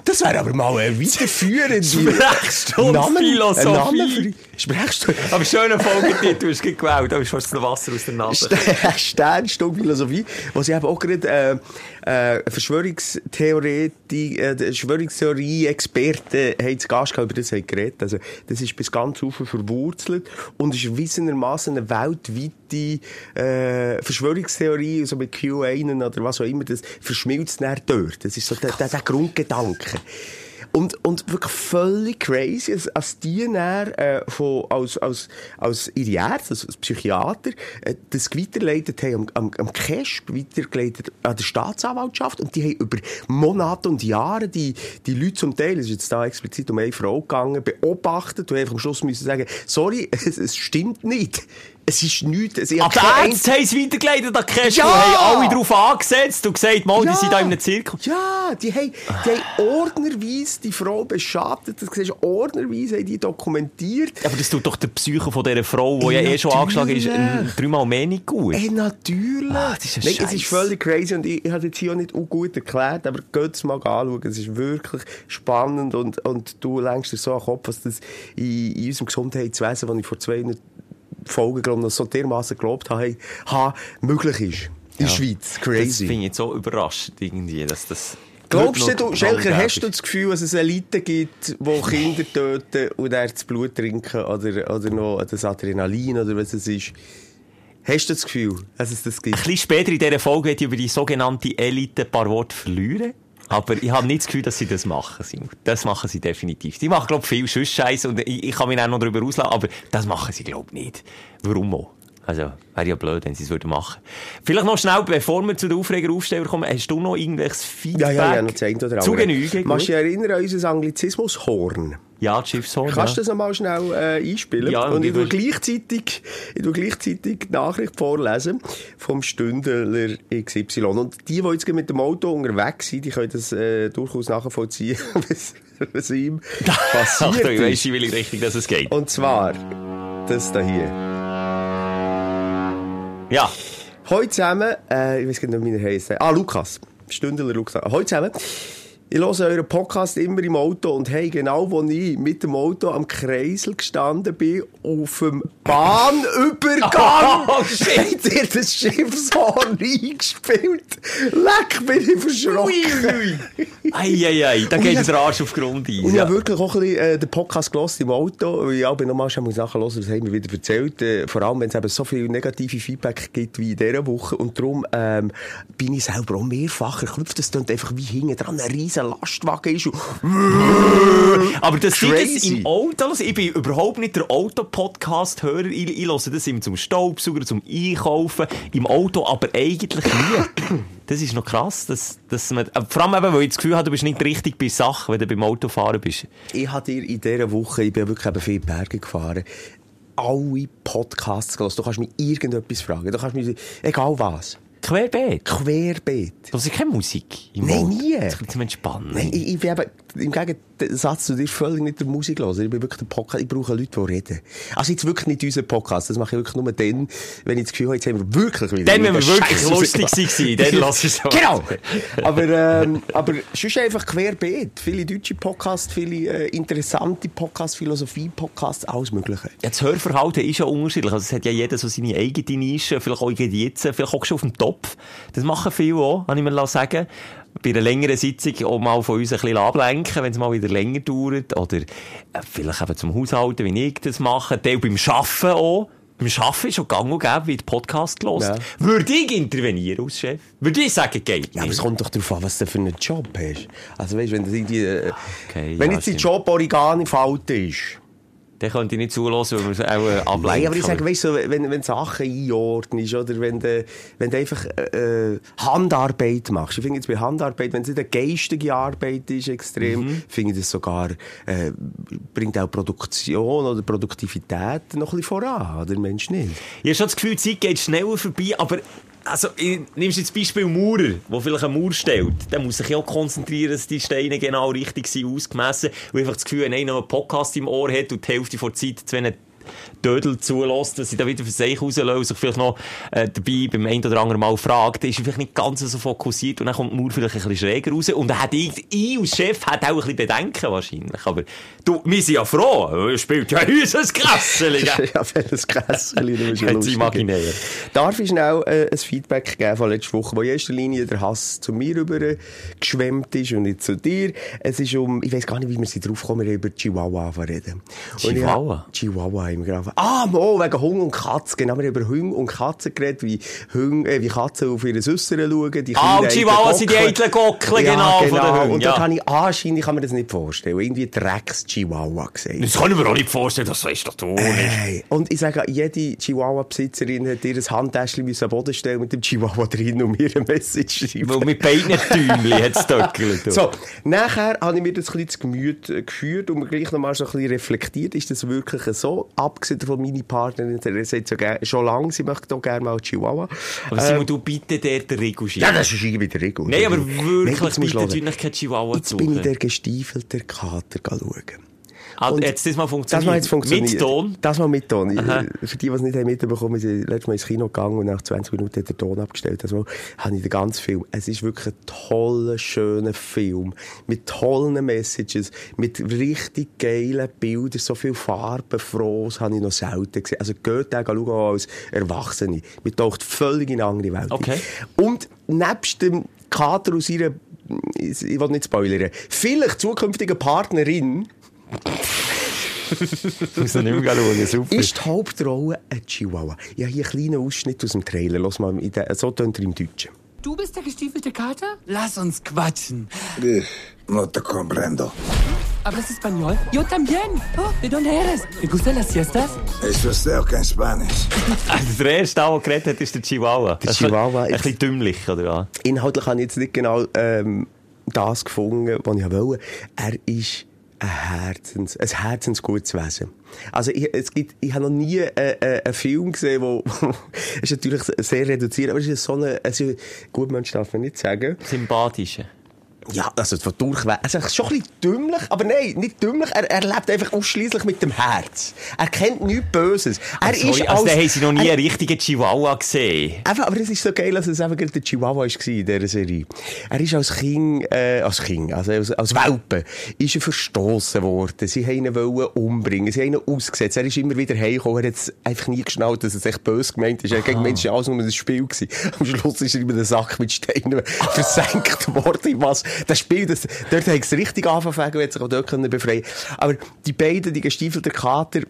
[SPEAKER 5] Das wäre aber mal eine weiterführende
[SPEAKER 4] Sprechstunde Philosophie.
[SPEAKER 5] Sprechstunde.
[SPEAKER 4] Aber schöner Folgetitel, du hast gerade gewählt, da ist fast das Wasser aus der Nase.
[SPEAKER 5] St- [LAUGHS] Sternstunde Philosophie, wo sie eben auch gerade äh, äh, Verschwörungstheoretik, äh, Verschwörungstheorie-Experten haben zu Gast gehabt, über das haben geredet. Also, das ist bis ganz rauf verwurzelt und ist erwiesenermaßen eine weltweite äh, Verschwörungstheorie, so mit QAnon oder was auch immer, das verschmilzt dann dort. Das ist so der, der, der Grundgedanke. Und, und wirklich völlig crazy, als, als die dann, äh, von, als, als, als ihre Ärzte, als, als Psychiater, äh, das weitergeleitet haben am, am, am CASP, weitergeleitet an der Staatsanwaltschaft und die haben über Monate und Jahre die, die Leute zum Teil, es ist jetzt da explizit um eine Frau gegangen, beobachtet und einfach am Schluss müssen sagen, sorry, [LAUGHS] es, es stimmt nicht. Es ist nichts. Es, ich
[SPEAKER 4] Aber die Ärzte haben es weitergeleitet an Cash
[SPEAKER 5] Ja!
[SPEAKER 4] haben alle darauf angesetzt und gesagt, mal, die sind da in einem Zirkus.
[SPEAKER 5] Ja, die haben, die haben ordnerweise die Frau beschattet. Das siehst ordnerweise haben die dokumentiert.
[SPEAKER 4] Aber das tut doch der Psyche von dieser Frau, die ja
[SPEAKER 5] Ja,
[SPEAKER 4] eh schon angeschlagen ist, dreimal mehr nicht gut.
[SPEAKER 5] Ey, natürlich.
[SPEAKER 4] Ah, das ist ein
[SPEAKER 5] Nein, es ist völlig crazy und ich, ich habe jetzt hier auch nicht gut erklärt, aber geht es mal anschauen. Es ist wirklich spannend und, und du lenkst dir so an den Kopf, was das in, in unserem Gesundheitswesen, das ich vor zwei Folgen, glaube ich, so dermaßen geglaubt habe, hey, ha, möglich ist. In der Schweiz.
[SPEAKER 4] Das
[SPEAKER 5] Crazy.
[SPEAKER 4] finde ich jetzt so überraschend irgendwie, dass das...
[SPEAKER 5] Glaubst du, Schelker, hast du das Gefühl, dass es Eliten gibt, die [LAUGHS] Kinder töten und dann das Blut trinken oder, oder noch das Adrenalin oder was es ist? Hast du das Gefühl, dass es das gibt?
[SPEAKER 4] Ein bisschen später in dieser Folge werde ich über die sogenannte Elite ein paar Worte verlieren. Aber ich habe nicht das Gefühl, dass sie das machen. Das machen sie definitiv. Die machen, glaube ich, viel Schuss-Scheiß und ich, ich kann mich auch noch darüber auslassen, aber das machen sie, glaube ich, nicht. Warum auch? Also, wäre ja blöd, wenn sie es würden machen. Vielleicht noch schnell, bevor wir zu den Aufreger-Aufsteller kommen, hast du noch irgendwelches Feedback?
[SPEAKER 5] Ja, ja, ja, noch eine oder.
[SPEAKER 4] Zu Genüge.
[SPEAKER 5] Machst du dich erinnern an unser Anglizismus Horn?
[SPEAKER 4] Ja, Schiffshorn.
[SPEAKER 5] Kannst du das nochmal schnell äh, einspielen?
[SPEAKER 4] Ja,
[SPEAKER 5] und
[SPEAKER 4] und
[SPEAKER 5] ich
[SPEAKER 4] ich
[SPEAKER 5] tue gleichzeitig, ich tue gleichzeitig die Nachricht vorlesen vom Stündler XY. Und die, die jetzt mit dem Auto unterwegs sind, die können das äh, durchaus nachvollziehen, [LAUGHS] was, was ihm [LAUGHS] passiert
[SPEAKER 4] ich
[SPEAKER 5] ist.
[SPEAKER 4] weiss, in welche Richtung dass es geht.
[SPEAKER 5] Und zwar, das da hier.
[SPEAKER 4] Ja.
[SPEAKER 5] Heute zusammen, äh, ich weiß gar nicht, wie er heisst. Ah, Lukas. Stündler Lukas. Heute zusammen. Ich höre euren Podcast immer im Auto und hey, genau wo ich mit dem Auto am Kreisel gestanden bin, auf dem Bahnübergang, [LAUGHS]
[SPEAKER 4] Oh, shit.
[SPEAKER 5] ihr das Schiffshorn [LAUGHS] eingespielt. Leck, bin ich verschrocken.
[SPEAKER 4] Eieiei, da geht der Arsch auf Grundeis.
[SPEAKER 5] Und ich
[SPEAKER 4] Ja.
[SPEAKER 5] habe wirklich auch ein bisschen äh, den Podcast gehört im Auto, ich auch nochmal muss nachhören muss, was haben wir wieder erzählt. Äh, vor allem, wenn es eben so viel negative Feedback gibt wie in dieser Woche. Und darum ähm, bin ich selber auch mehrfach erklüpft. Das klingt einfach wie hinten dran ein riesen Lastwagen ist. [LAUGHS]
[SPEAKER 4] Aber das
[SPEAKER 5] Crazy.
[SPEAKER 4] im Auto. Also Ich bin überhaupt nicht der Auto-Podcast-Hörer. Ich, ich höre das immer zum Staubsauger, zum Einkaufen. Im Auto aber eigentlich nie. [COUGHS] Das ist noch krass, dass, dass man, äh, vor allem eben, weil ich das Gefühl habe, du bist nicht richtig bei Sachen, wenn du beim Autofahren bist.
[SPEAKER 5] ich habe dir in dieser Woche, ich bin wirklich eben viele Berge gefahren, alle Podcasts gehört. Du kannst mich irgendetwas fragen. Du kannst mich, egal was.
[SPEAKER 4] Querbeet.
[SPEAKER 5] Querbeet.
[SPEAKER 4] Das ist keine Musik im
[SPEAKER 5] Nein, nie.
[SPEAKER 4] Das ist zum Entspannen.
[SPEAKER 5] Nein, ich, ich bin eben, im Gegensatz zu dir völlig nicht der Musik hören. Ich bin wirklich der Podcast, ich brauche Leute, die reden. Also jetzt wirklich nicht unseren Podcast. Das mache ich wirklich nur dann, wenn ich das Gefühl habe, jetzt haben wir wirklich wieder
[SPEAKER 4] Dann, wenn wir wirklich lustig waren, dann lass es so.
[SPEAKER 5] Genau. aber, ähm, aber sonst einfach querbeet. Viele deutsche Podcasts, viele äh, interessante Podcasts, Philosophie-Podcasts, alles Mögliche.
[SPEAKER 4] Ja, das Hörverhalten ist ja unterschiedlich. Also, es hat ja jeder so seine eigene Nische. Vielleicht auch jetzt, vielleicht auch schon auf dem Topf. Das machen viele auch, kann ich mir sagen. Bei einer längeren Sitzung auch mal von uns ein bisschen ablenken, wenn es mal wieder länger dauert. Oder äh, vielleicht eben zum Haushalten, wie ich das mache. Teil beim Arbeiten auch. Beim Arbeiten ist schon gang und gäbe, wie der Podcast los.
[SPEAKER 5] Ja.
[SPEAKER 4] Würde ich intervenieren als Chef? Würde ich sagen, geht
[SPEAKER 5] Ja, aber
[SPEAKER 4] nicht.
[SPEAKER 5] es kommt doch darauf an, was du für einen Job hast. Also weißt, wenn das irgendwie, äh,
[SPEAKER 4] Okay,
[SPEAKER 5] wenn
[SPEAKER 4] ja,
[SPEAKER 5] jetzt dein. Job Origami falten ist.
[SPEAKER 4] Dann könnte ich nicht zulassen, weil wir auch äh, ablenken.
[SPEAKER 5] Nein, aber ich sage, weißt du, wenn, wenn Sachen einordnest, oder wenn du, wenn du einfach äh, Handarbeit machst. Ich finde jetzt bei Handarbeit, wenn es nicht eine geistige Arbeit ist, extrem,
[SPEAKER 4] Mhm.
[SPEAKER 5] finde ich das sogar, äh, bringt auch Produktion oder Produktivität noch ein bisschen voran, oder Mensch nicht?
[SPEAKER 4] Ich habe schon das Gefühl, die Zeit geht schneller vorbei, aber also, nimmst du jetzt Beispiel Maurer, der vielleicht eine Mauer stellt, der muss sich auch konzentrieren, dass die Steine genau richtig sind, ausgemessen, und einfach das Gefühl, wenn einer einen Podcast im Ohr hat und die Hälfte der Zeit zu einem Dödel zulässt, dass sie da wieder für sich rauslösen und sich vielleicht noch äh, dabei beim einen oder anderen Mal fragt, ist er vielleicht nicht ganz so fokussiert und dann kommt die Mauer vielleicht ein bisschen schräger raus und dann hat ich, ich als Chef hat auch ein bisschen Bedenken wahrscheinlich, aber du, wir sind ja froh, er spielt ja [LAUGHS] unser Grässeli, gell? [LAUGHS]
[SPEAKER 5] ja, welches Grässeli, du bist ja lustig.
[SPEAKER 4] imaginär.
[SPEAKER 5] Darf ich schnell äh, ein Feedback geben von letzter Woche, wo in erster Linie der Hass zu mir rüber geschwemmt ist und nicht zu dir. Es ist um, ich weiß gar nicht, wie wir sind drauf kommen, über Chihuahua reden.
[SPEAKER 4] Chihuahua?
[SPEAKER 5] Chihuahua wir gerade. Ah, mo, wegen Hund und Katze. Genau, wir haben über Hunde und Katzen geredet, wie, Hunde, äh, wie Katzen auf ihre Süsseren schauen. Die
[SPEAKER 4] Ah, und Chihuahua sind die eitlen Gockeln,
[SPEAKER 5] Ja,
[SPEAKER 4] genau, von den Hunden,
[SPEAKER 5] Und
[SPEAKER 4] ja.
[SPEAKER 5] dort habe ich, anscheinend kann man das nicht vorstellen, irgendwie Drecks-Chihuahua gesehen.
[SPEAKER 4] Das kann ich mir auch nicht vorstellen, das weißt doch du nicht.
[SPEAKER 5] Und ich sage, jede Chihuahua-Besitzerin hat ihr Handtäschchen müssen am Boden stellen mit dem Chihuahua drin und mir eine Message schreiben.
[SPEAKER 4] Weil mit beiden Tümchen hat es töckelt. [LAUGHS]
[SPEAKER 5] So, nachher habe ich mir das ein bisschen zu Gemüt äh, geführt und mir gleich nochmal so ein bisschen reflektiert, ist das wirklich so? Abgesehen von meiner Partnerin, die sagt so gerne, schon lange, sie möchte auch gerne mal Chihuahua.
[SPEAKER 4] Aber Simon, du bitte der den Riegel
[SPEAKER 5] Ja, das ist irgendwie der Regel.
[SPEAKER 4] Nein, aber
[SPEAKER 5] Nein,
[SPEAKER 4] wirklich,
[SPEAKER 5] jetzt du
[SPEAKER 4] bitte natürlich kein Chihuahua
[SPEAKER 5] Jetzt
[SPEAKER 4] zu
[SPEAKER 5] bin ich der gestiefelte Kater schauen.
[SPEAKER 4] Ah,
[SPEAKER 5] Und
[SPEAKER 4] jetzt das mal
[SPEAKER 5] Das
[SPEAKER 4] funktioniert.
[SPEAKER 5] mal jetzt funktioniert.
[SPEAKER 4] Mit Ton.
[SPEAKER 5] Das mal mit Ton.
[SPEAKER 4] Aha.
[SPEAKER 5] Für die, die es nicht haben mitbekommen, wir sind letztes Mal ins Kino gegangen und nach 20 Minuten hat der Ton abgestellt. Das Mal habe ich den ganzen Film. Es ist wirklich ein toller, schöner Film. Mit tollen Messages, mit richtig geilen Bildern, so viel Farben, Frohes habe ich noch selten gesehen. Also geht den schauen auch als Erwachsene. Man taucht völlig in eine andere Welt.
[SPEAKER 4] Okay.
[SPEAKER 5] Und nebst dem Kater aus ihrer, ich will nicht spoilern, vielleicht zukünftigen Partnerin, [LAUGHS]
[SPEAKER 4] muss nicht mehr schauen, super.
[SPEAKER 5] ist die Hauptrolle ein Chihuahua. Ich habe hier einen kleinen Ausschnitt aus dem Trailer. Lass mal, den, so tönt er im Deutschen.
[SPEAKER 7] Du bist der gestiefelte Kater? Lass uns quatschen.
[SPEAKER 8] No te comprendo.
[SPEAKER 7] ¿Hablas español? Yo también. Oh, ¿De dónde eres? ¿Te gustan las siestas?
[SPEAKER 8] Eso es de kein Spanish. [LAUGHS]
[SPEAKER 4] Also der erste, der geredet hat, ist der Chihuahua.
[SPEAKER 5] Der
[SPEAKER 4] Das ist
[SPEAKER 5] Chihuahua
[SPEAKER 4] Ein
[SPEAKER 5] ist-
[SPEAKER 4] bisschen dümmlich, oder was?
[SPEAKER 5] Inhaltlich habe ich jetzt nicht genau ähm, das gefunden, was ich wollte. Er ist ein, Herzens, ein herzensgutes Wesen. Also ich, es gibt, ich habe noch nie äh, äh, einen Film gesehen, wo [LAUGHS] ist natürlich sehr reduziert, aber es ist so es ist, gut Mensch darf man nicht sagen.
[SPEAKER 4] Sympathische.
[SPEAKER 5] Ja, also durchweg. Also schon ein bisschen dümmlich, aber nein, nicht dümmlich. Er, er lebt einfach ausschließlich mit dem Herz. Er kennt nichts Böses. Er
[SPEAKER 4] Sorry,
[SPEAKER 5] ist
[SPEAKER 4] also
[SPEAKER 5] als,
[SPEAKER 4] dann haben sie noch nie
[SPEAKER 5] er,
[SPEAKER 4] einen richtigen Chihuahua gesehen.
[SPEAKER 5] Einfach, aber es ist so geil, dass es einfach gerade der Chihuahua war in dieser Serie. Er ist als Kind, äh, als Kind, also als, als Welpe, ist er verstoßen worden. Sie haben ihn wollen umbringen. Sie haben ihn ausgesetzt. Er ist immer wieder heimgekommen. Er hat einfach nie geschnallt, dass es echt böse gemeint ist. Er gegen Menschen alles nur ein Spiel gewesen. Am Schluss ist er über den Sack mit Steinen versenkt worden. Was das Spiel, das, dort hat es richtig angefangen, wenn sich auch dort können befreien Aber die beiden, die gestiefelten Kater,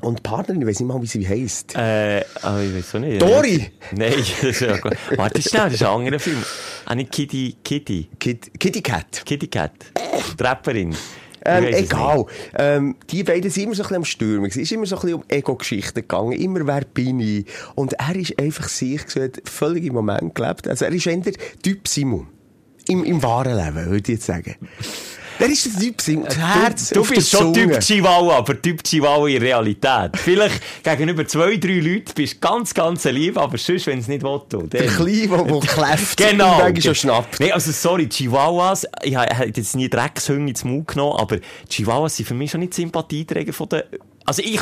[SPEAKER 5] und Partnerin, ich weiß nicht mal, wie sie heisst.
[SPEAKER 4] Äh, aber ich weiß auch nicht.
[SPEAKER 5] Dori!
[SPEAKER 4] Nein, [LAUGHS] das ist ja gut. Warte schnell, das ist ein anderer Film. Ah, nicht Kitty, Kitty.
[SPEAKER 5] Kid, Kitty Cat.
[SPEAKER 4] Kitty Cat. Die Rapperin.
[SPEAKER 5] Ähm, egal. Ähm, die beiden sind immer so ein bisschen am Stürmen. Es ist immer so ein bisschen um Ego-Geschichten gegangen. Immer wer bin ich. Und er ist einfach sich gesagt, völlig im Moment gelebt. Also er ist eher der Typ Simon. Im, im wahren Leben, würde ich jetzt sagen. Der ist der Typ Simon. Das Herz
[SPEAKER 4] Du
[SPEAKER 5] auf
[SPEAKER 4] bist schon. Typ Chihuahua, aber Typ Chihuahua in Realität. Vielleicht gegenüber zwei, drei Leuten bist du ganz, ganz lieb, aber sonst, wenn es nicht will, du,
[SPEAKER 5] Der
[SPEAKER 4] dann-
[SPEAKER 5] Kleine, der, der [LAUGHS] kläfft.
[SPEAKER 4] Genau.
[SPEAKER 5] Und schon schnappt.
[SPEAKER 4] Nee, also sorry, Chihuahuas, ich habe jetzt nie Dreckshunde ins Maul genommen, aber Chihuahuas sind für mich schon nicht Sympathieträger von der... Also ich,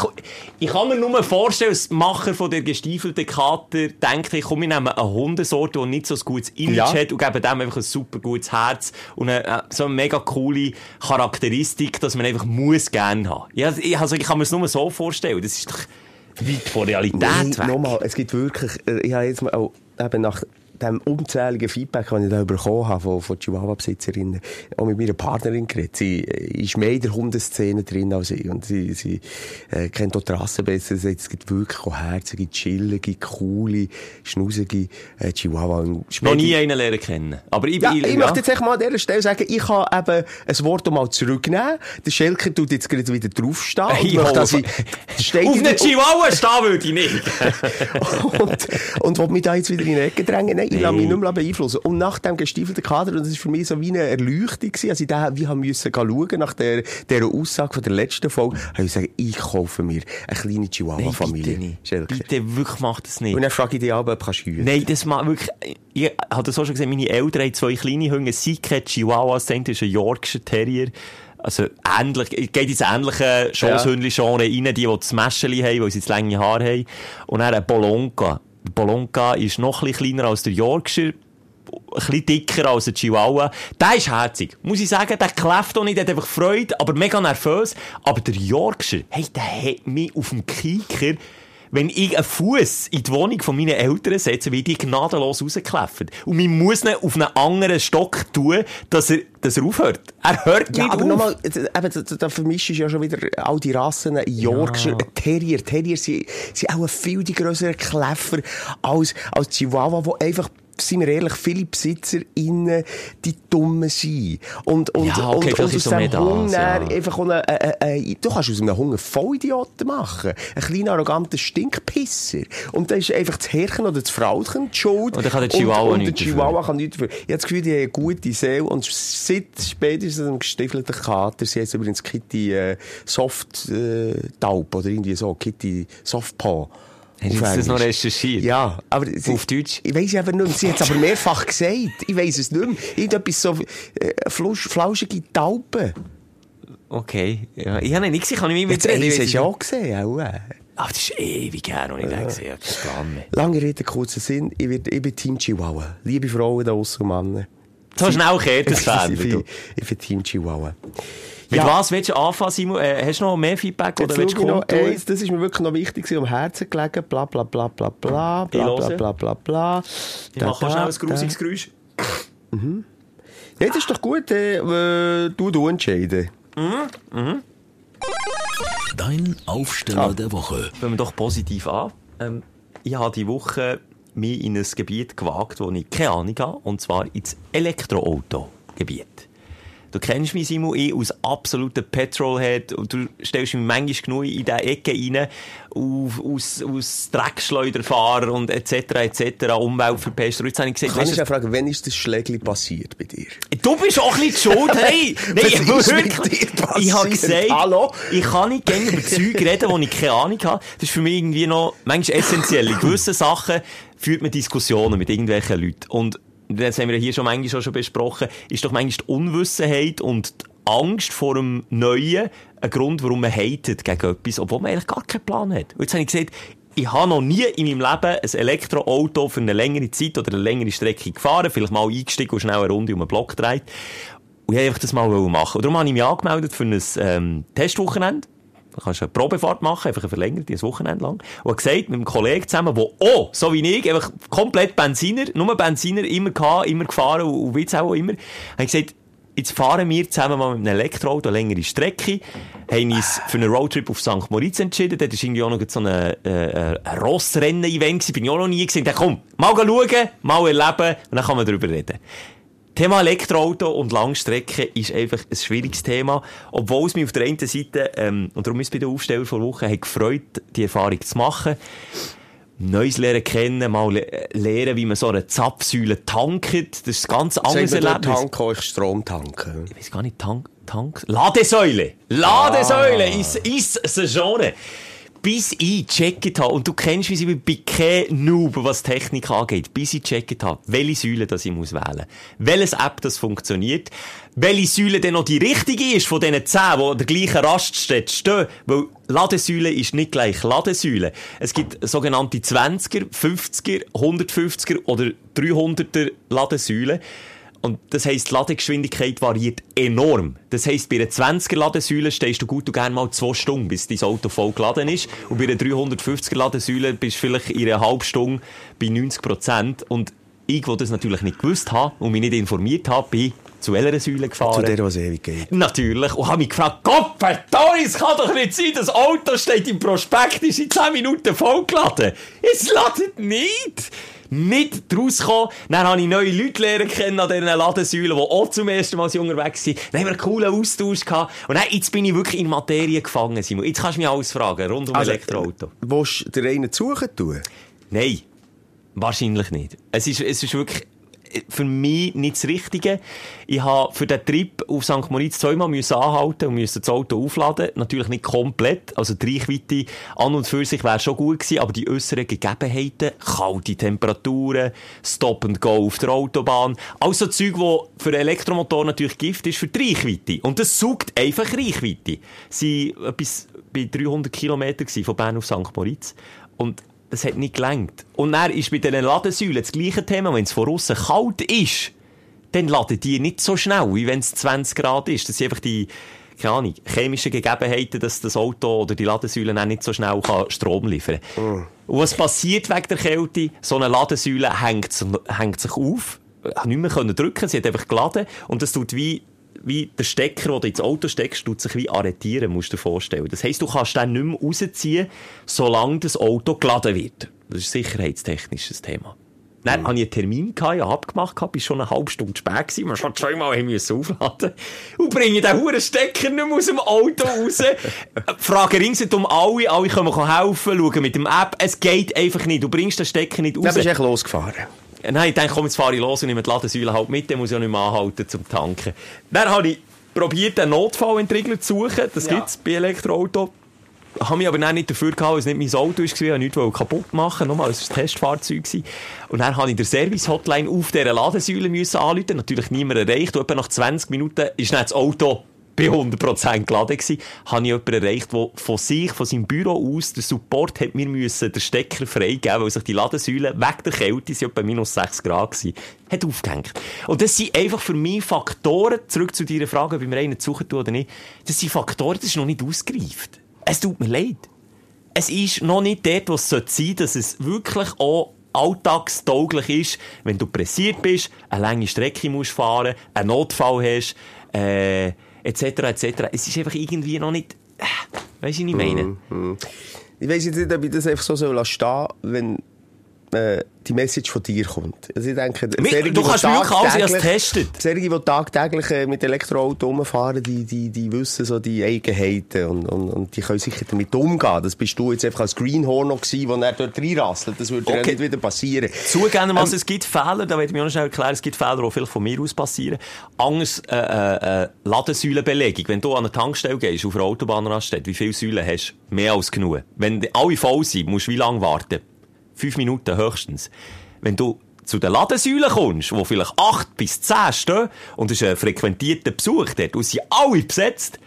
[SPEAKER 4] ich kann mir nur vorstellen, als Macher von der gestiefelten Kater denkt, ich komme, ich nehme eine Hundesorte, die nicht so ein gutes Image
[SPEAKER 5] Ja.
[SPEAKER 4] hat und gebe dem einfach ein super gutes Herz und eine, äh, so eine mega coole Charakteristik, dass man einfach muss gerne haben. Ja, ich, also ich kann mir es nur so vorstellen, das ist doch weit von Realität
[SPEAKER 5] Nee,
[SPEAKER 4] weg.
[SPEAKER 5] nochmal, es gibt wirklich, äh, ich habe jetzt mal auch eben nach dem unzähligen Feedback, das ich da bekommen habe von, von Chihuahua-Besitzerinnen, auch mit meiner Partnerin geredet. Sie äh, ist mehr in der Hundeszene drin als ich. Und sie, sie äh, kennt auch die Rasse besser. Sie sagt, es gibt wirklich auch herzige, chillige, coole, schnusige äh, Chihuahua. Und
[SPEAKER 4] Noch nie einen lernen kennen. Aber ich,
[SPEAKER 5] ja,
[SPEAKER 4] ich,
[SPEAKER 5] ich möchte jetzt mal an dieser Stelle sagen, ich kann eben ein Wort mal zurücknehmen. Der Schelker tut jetzt gerade wieder draufstehen. [LAUGHS]
[SPEAKER 4] Ja,
[SPEAKER 5] möchte, dass
[SPEAKER 4] auf-
[SPEAKER 5] ich
[SPEAKER 4] einen Chihuahua stehen würde ich nicht. [LAUGHS]
[SPEAKER 5] und, und will mich da jetzt wieder in die Ecke drängen. Nein, ich lasse mich nicht mehr beeinflussen. Und nach dem gestiefelten Kader, und das ist für mich so wie eine Erleuchtung gewesen, als ich da, wie haben müssen schauen, nach der, der Aussage von der letzten Folge, habe ich gesagt, ich kaufe mir eine kleine
[SPEAKER 4] Nein,
[SPEAKER 5] Chihuahua-Familie.
[SPEAKER 4] bitte nicht.
[SPEAKER 5] Schelker.
[SPEAKER 4] Bitte, wirklich mach das nicht.
[SPEAKER 5] Und dann frage ich dich ab, ob du.
[SPEAKER 4] Nein, das macht wirklich, ich habe das auch schon gesehen, meine Eltern haben zwei kleine Hunde, sie Chihuahuas, der eine ist ein Yorkshire Terrier, also ähnlich, geht ins ähnliche Schosshündli-Genre rein, die, die das Mäscheli haben, weil sie das lange Haar haben. Und dann ein Bolonka. Der Bolonka ist noch ein bisschen kleiner als der Yorkshire, ein bisschen dicker als der Chihuahua. Der ist herzig. Muss ich sagen, der kläfft auch nicht, der hat einfach Freude, aber mega nervös. Aber der Yorkshire, hey, der hat mich auf dem Kicker, wenn ich einen Fuß in die Wohnung von meinen Eltern setze, wird die gnadenlos rausgekläfft. Und man muss ihn auf einen anderen Stock tun, dass er, dass er aufhört. Er hört
[SPEAKER 5] Ja,
[SPEAKER 4] nicht
[SPEAKER 5] aber
[SPEAKER 4] auf.
[SPEAKER 5] nochmal, eben, da, vermischst du ja schon wieder all die Rassen, Yorkshire, Terrier. Terrier sind, sind auch ein viel die grössere Kläffer als, als Chihuahua, wo einfach sind wir ehrlich, viele BesitzerInnen, die Dummen sind. Und, und,
[SPEAKER 4] Ja, okay,
[SPEAKER 5] und, und aus dem Hund
[SPEAKER 4] ja.
[SPEAKER 5] einfach auch eine, äh, äh, du kannst aus einem einen Vollidioten machen. Ein kleiner, arroganter Stinkpisser. Und da ist einfach das Herrchen oder das Frauchen die schuld.
[SPEAKER 4] Und dann kann der Chihuahua
[SPEAKER 5] und, und der. Chihuahua kann nichts dafür. Ich habe das Gefühl, die haben eine gute Seele und seit spätestens dem gestiefelten Kater, sie heißt übrigens Kitty äh, Soft äh, Taub oder irgendwie so, Kitty Soft Paw.
[SPEAKER 4] Hast du jetzt das noch recherchiert?
[SPEAKER 5] Ja, aber sie,
[SPEAKER 4] Auf Deutsch?
[SPEAKER 5] Ich weiss aber nicht mehr. Sie hat es aber mehrfach gesagt. Ich weiss es nicht mehr. Irgendetwas so äh, flusch, flauschige Tauben.
[SPEAKER 4] Okay. Ja, ich habe ihn nicht gesehen, kann ich mich
[SPEAKER 5] Jetzt
[SPEAKER 4] mit
[SPEAKER 5] eins hast du ja auch gesehen. Auch, äh.
[SPEAKER 4] Ach, das ist ewig her, ja. gesehen. Ich habe keinen Plan mehr.
[SPEAKER 5] Lange Rede, kurzer Sinn. Ich, werd, ich bin Team Chihuahua. Liebe Frauen da aussen und Männer.
[SPEAKER 4] So schnell kehrt das Fan. [LAUGHS]
[SPEAKER 5] ich bin Team Chihuahua.
[SPEAKER 4] Mit
[SPEAKER 5] Ja.
[SPEAKER 4] was willst du anfangen, Simon? Äh, hast du noch mehr Feedback oder
[SPEAKER 5] Jetzt
[SPEAKER 4] willst du
[SPEAKER 5] schau ich noch eins, das ist mir wirklich noch wichtig, am Herzen gelegen, bla bla bla bla bla, bla bla bla bla bla.
[SPEAKER 4] Ich mache auch schnell ein grusiges Geräusch.
[SPEAKER 5] Ja, das ist doch gut, äh, äh, du, du entscheiden.
[SPEAKER 3] Dein Aufsteller der Woche.
[SPEAKER 4] Fangen wir doch positiv an. Ähm, ich habe die Woche mich in ein Gebiet gewagt, wo ich keine Ahnung habe, und zwar ins Elektroauto-Gebiet. Du kennst mich, Simon, ich als absoluter Petrolhead und du stellst mich manchmal genug in diese Ecke rein, auf, aus, aus Dreckschleuderfahrer und etc. etc. Umweltverpester. Jetzt habe ich gesagt,
[SPEAKER 5] Kann ich ja fragen, wann ist das Schlägli passiert bei dir?
[SPEAKER 4] Du bist auch die schuld, [LAUGHS] hey! Nein,
[SPEAKER 5] Was ist
[SPEAKER 4] wirklich.
[SPEAKER 5] mit dir passiert?
[SPEAKER 4] Ich habe gesagt,
[SPEAKER 5] Hallo?
[SPEAKER 4] ich kann nicht gerne über Zeug reden, wo ich keine Ahnung habe. Das ist für mich irgendwie noch manchmal essentiell. In gewissen Sachen führt man Diskussionen mit irgendwelchen Leuten. Und das haben wir hier schon manchmal schon besprochen, ist doch manchmal die Unwissenheit und die Angst vor dem Neuen ein Grund, warum man hatet gegen etwas, obwohl man eigentlich gar keinen Plan hat. Und jetzt habe ich gesagt, ich habe noch nie in meinem Leben ein Elektroauto für eine längere Zeit oder eine längere Strecke gefahren, vielleicht mal eingestiegen und schnell eine Runde um den Block gedreht. Und ich wollte das mal machen. Und darum habe ich mich angemeldet für ein ähm, Testwochenende. Kannst eine Probefahrt machen, einfach eine verlängerte, ein Wochenende lang. Und hat gesagt, mit einem Kollegen zusammen, der auch, so wie ich, einfach komplett Benziner, nur Benziner, immer gehabt, immer gefahren und, wie auch immer, hat gesagt, jetzt fahren wir zusammen mal mit einem Elektroauto eine längere Strecke, haben uns für einen Roadtrip auf St. Moritz entschieden, dort war irgendwie auch noch so ein, äh, ein Rossrennen-Event, bin ich auch noch nie gesehen, dann komm, mal schauen, mal erleben, und dann kann man darüber reden. Thema Elektroauto und Langstrecke ist einfach ein schwieriges Thema. Obwohl es mich auf der einen Seite, ähm, und darum ist es bei der Aufsteller vor Wochen, hat gefreut, die Erfahrung zu machen. Neues lernen kennen, mal le lernen, wie man so eine Zapfsäule tankt. Das ist ein ganz anderes Erlebnis.
[SPEAKER 5] Tank euch Strom tanken.
[SPEAKER 4] Ich weiß gar nicht, Tank, Tank, Ladesäule! Ladesäule! Ist, ist es schon. Bis ich gecheckt habe, und du kennst, wie sie bei kein Noob, was Technik angeht, bis ich gecheckt habe, welche Säule das ich muss wählen. Welches App das funktioniert. Welche Säule denn noch die richtige ist von diesen 10, die an der gleichen Raststätte stehen. Weil Ladesäule ist nicht gleich Ladesäule. Es gibt sogenannte 20er, 50er, 150er oder 300er Ladesäulen. Und das heisst, die Ladegeschwindigkeit variiert enorm. Das heisst, bei einer 20er Ladesäule stehst du gut und gerne mal zwei Stunden, bis dein Auto voll geladen ist. Und bei einer 350er Ladesäule bist du vielleicht in einer halben Stunde bei 90 Prozent. Und ich, der das natürlich nicht gewusst habe und mich nicht informiert habe, bin zu welcher Säule gefahren.
[SPEAKER 5] Zu der, was ewig geht.
[SPEAKER 4] Natürlich. Und habe mich gefragt, Gott verdammt, es kann doch nicht sein, das Auto steht im Prospekt, ist in 10 Minuten vollgeladen. Es ladet nicht. Nicht rausgekommen. Dann habe ich neue Leute lernen kennen an diesen Ladensäulen, die auch zum ersten Mal unterwegs sind. Dann haben wir einen coolen Austausch gehabt. Und dann, jetzt bin ich wirklich in Materie gefangen, Simon. Jetzt kannst du mich alles fragen, rund um
[SPEAKER 5] Also,
[SPEAKER 4] Elektroauto.
[SPEAKER 5] Willst du dir einen suchen tun?
[SPEAKER 4] Nein. Wahrscheinlich nicht. Es ist, es ist wirklich für mich nicht das Richtige. Ich habe für den Trip auf St. Moritz zweimal müssen anhalten und müssen das Auto aufladen. Natürlich nicht komplett. Also die Reichweite an und für sich wäre schon gut gewesen, aber die äußeren Gegebenheiten, kalte Temperaturen, Stop and Go auf der Autobahn, also Zeug, wo für einen Elektromotor natürlich Gift ist für die Reichweite. Und das sucht einfach Reichweite. Sie waren etwas bei 300 Kilometern von Bern auf St. Moritz. Und das hat nicht gelangt. Und dann ist bei diesen Ladesäulen das gleiche Thema, wenn es von außen kalt ist, dann laden die nicht so schnell, wie wenn es 20 Grad ist. Das sind einfach die, keine Ahnung, chemischen Gegebenheiten, dass das Auto oder die Ladesäule dann nicht so schnell kann Strom liefern kann. Und was passiert wegen der Kälte? So eine Ladesäule hängt, sich- hängt sich auf, hat nicht mehr können drücken, sie hat einfach geladen und das tut wie wie der Stecker, den du ins Auto steckst, tut sich wie arretieren, musst du dir vorstellen. Das heisst, du kannst den nicht mehr rausziehen, solange das Auto geladen wird. Das ist sicherheitstechnisches Thema. Dann hatte ich einen Termin, gehabt, habe abgemacht, gehabt, bis schon eine halbe Stunde spät gewesen, wir schon zweimal müssen aufladen und bringe den huren Stecker nicht mehr aus dem Auto raus. [LAUGHS] Frage ringsherum alle, alle können helfen, schauen mit dem App, es geht einfach nicht, du bringst den Stecker nicht raus.
[SPEAKER 5] Dann bist du echt losgefahren.
[SPEAKER 4] Nein, ich dachte, komm, jetzt fahre ich los und nehme die Ladensäule halt mit, dann muss ich auch nicht mehr anhalten zum Tanken. Dann habe ich probiert, einen Notfallentriegler zu suchen, das gibt's bei Elektroauto. Habe mich aber dann nicht dafür gehabt, weil es nicht mein Auto war, ich wollte nichts kaputt machen, nochmal, es war ein Testfahrzeug. Und dann habe ich der Service-Hotline auf dieser Ladensäule müssen anrufen, natürlich niemand erreicht, und etwa nach 20 Minuten ist dann das Auto bei 100% geladen gewesen, habe ich jemanden erreicht, der von sich, von seinem Büro aus, der Support hat mir müssen den Stecker freigeben, weil sich die Ladensäule weg der Kälte, sie etwa minus 6 Grad gewesen, hat aufgehängt. Und das sind einfach für mich Faktoren, zurück zu deiner Frage, ob ich mir einen suchen tue oder nicht, das sind Faktoren, das ist noch nicht ausgereift. Es tut mir leid. Es ist noch nicht dort, wo es sein sollte, dass es wirklich auch alltagstauglich ist, wenn du pressiert bist, eine lange Strecke musst fahren, einen Notfall hast, äh, etc., etc. Es ist einfach irgendwie noch nicht, äh, weißt du, was ich meine?
[SPEAKER 5] Ich weiss jetzt nicht, ob ich das einfach so soll stehen wenn äh, die Message von dir kommt. Also ich denke,
[SPEAKER 4] Mi-
[SPEAKER 5] solche,
[SPEAKER 4] du kannst wirklich alles,
[SPEAKER 5] tagtäglich-
[SPEAKER 4] getestet.
[SPEAKER 5] Solche, die tagtäglich äh, mit Elektroauto rumfahren, die, die, die wissen so die Eigenheiten und, und, und die können sicher damit umgehen. Das bist du jetzt einfach als Greenhorn noch gewesen, wo er dort reinrasselt. Das würde
[SPEAKER 4] Okay.
[SPEAKER 5] ja nicht wieder passieren.
[SPEAKER 4] Zugegebenermaßen, es gibt Fehler, da werde ich mir auch noch schnell erklären, es gibt Fehler, die vielleicht von mir aus passieren. Anders, äh, äh, äh, Ladensäulenbelegung. Wenn du an eine Tankstelle gehst, auf einer Autobahnraststätte, wie viele Säulen hast du? Mehr als genug. Wenn alle voll sind, musst du wie lange warten? Fünf Minuten höchstens. Wenn du zu den Ladensäulen kommst, wo vielleicht acht bis zehn stehen, und es ist ein frequentierter Besuch dort, und sie alle besetzt,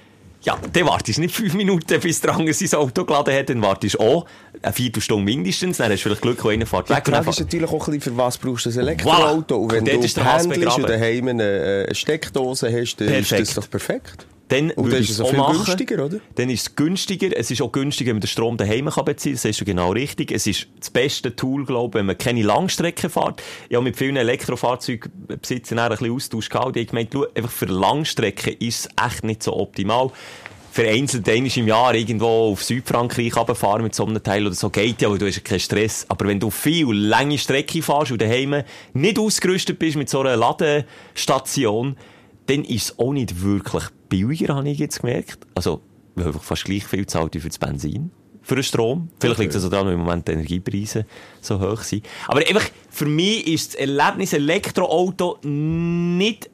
[SPEAKER 4] ja, dann wartest du nicht fünf Minuten, bis der andere sein Auto geladen hat, dann wartest du auch eine Viertelstunde mindestens, dann hast du vielleicht Glück, wo einer fährt
[SPEAKER 5] Die
[SPEAKER 4] weg. dann
[SPEAKER 5] Frage ist
[SPEAKER 4] fährt-
[SPEAKER 5] natürlich auch ein bisschen, für was brauchst du ein Elektroauto?
[SPEAKER 4] Voilà.
[SPEAKER 5] Und wenn
[SPEAKER 4] Und
[SPEAKER 5] du
[SPEAKER 4] ist
[SPEAKER 5] pendelst und daheim eine, eine Steckdose hast, dann ist
[SPEAKER 4] Perfekt.
[SPEAKER 5] das doch perfekt.
[SPEAKER 4] Dann
[SPEAKER 5] Und
[SPEAKER 4] würde
[SPEAKER 5] dann
[SPEAKER 4] ich
[SPEAKER 5] ist
[SPEAKER 4] es
[SPEAKER 5] auch viel
[SPEAKER 4] machen.
[SPEAKER 5] günstiger, oder?
[SPEAKER 4] Dann ist es günstiger. Es ist auch günstiger, wenn man den Strom daheim kann beziehen kann. Das sagst du genau richtig. Es ist das beste Tool, glaube ich, wenn man keine Langstrecke fährt. Ich habe mit vielen Elektrofahrzeugbesitzern ein bisschen Austausch gehabt. Die haben gemeint, schau, einfach für Langstrecken ist es echt nicht so optimal. Vereinzelt einmal im Jahr irgendwo auf Südfrankreich runterfahren mit so einem Teil oder so geht ja, weil du hast ja keinen Stress. Aber wenn du viel lange Strecke fährst und daheim nicht ausgerüstet bist mit so einer Ladestation, dann ist es auch nicht wirklich billiger, habe ich jetzt gemerkt. Also, wir haben fast gleich viel zahlt wie für das Benzin. Für den Strom. Vielleicht liegt es also daran, weil im Moment die Energiepreise so hoch sind. Aber einfach, für mich ist das Erlebnis Elektroauto nicht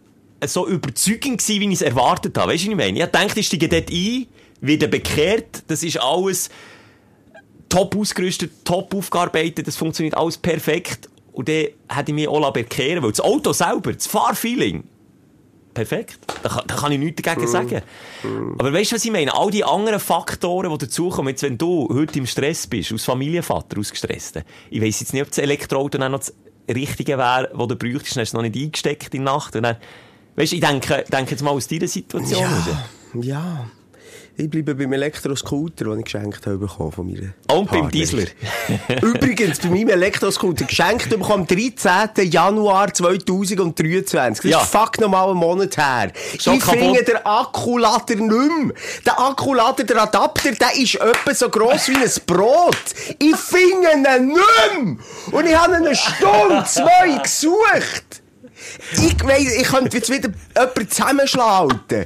[SPEAKER 4] so überzeugend gewesen, wie ich es erwartet habe. Weißt du, was ich meine? Ich dachte, ich steige dort ein, wieder bekehrt, das ist alles top ausgerüstet, top aufgearbeitet, das funktioniert alles perfekt. Und dann hätte ich mich auch bekehren weil das Auto selber, das Fahrfeeling, perfekt. Da da kann ich nichts dagegen sagen. Aber weißt du, was ich meine? All die anderen Faktoren, die dazukommen, jetzt, wenn du heute im Stress bist, als Familienvater, aus Gestressten, ich weiss jetzt nicht, ob das Elektroauto dann noch das Richtige wäre, das du bräuchtest, dann hast du noch nicht eingesteckt in der Nacht. Und dann, weißt du, ich denke, denke jetzt mal aus deiner Situation.
[SPEAKER 5] Ja, ja. Ich bleibe beim Elektroscooter, den ich geschenkt habe von meiner
[SPEAKER 4] Und beim
[SPEAKER 5] Partnerin.
[SPEAKER 4] Diesler. [LAUGHS] [LAUGHS]
[SPEAKER 5] Übrigens, bei meinem Elektroscooter geschenkt bekommen am 13. Januar 2023. Das
[SPEAKER 4] Ja.
[SPEAKER 5] ist fuck nochmal einen Monat her.
[SPEAKER 4] Schon
[SPEAKER 5] ich finde den Akkulader nicht mehr. Der Akkulader, der Adapter, der ist etwa so gross wie ein Brot. Ich finde ihn nicht mehr. Und ich habe ihn eine Stunde, zwei [LAUGHS] gesucht. Ich weiss, ich könnte jetzt wieder jemanden zusammenschlagen.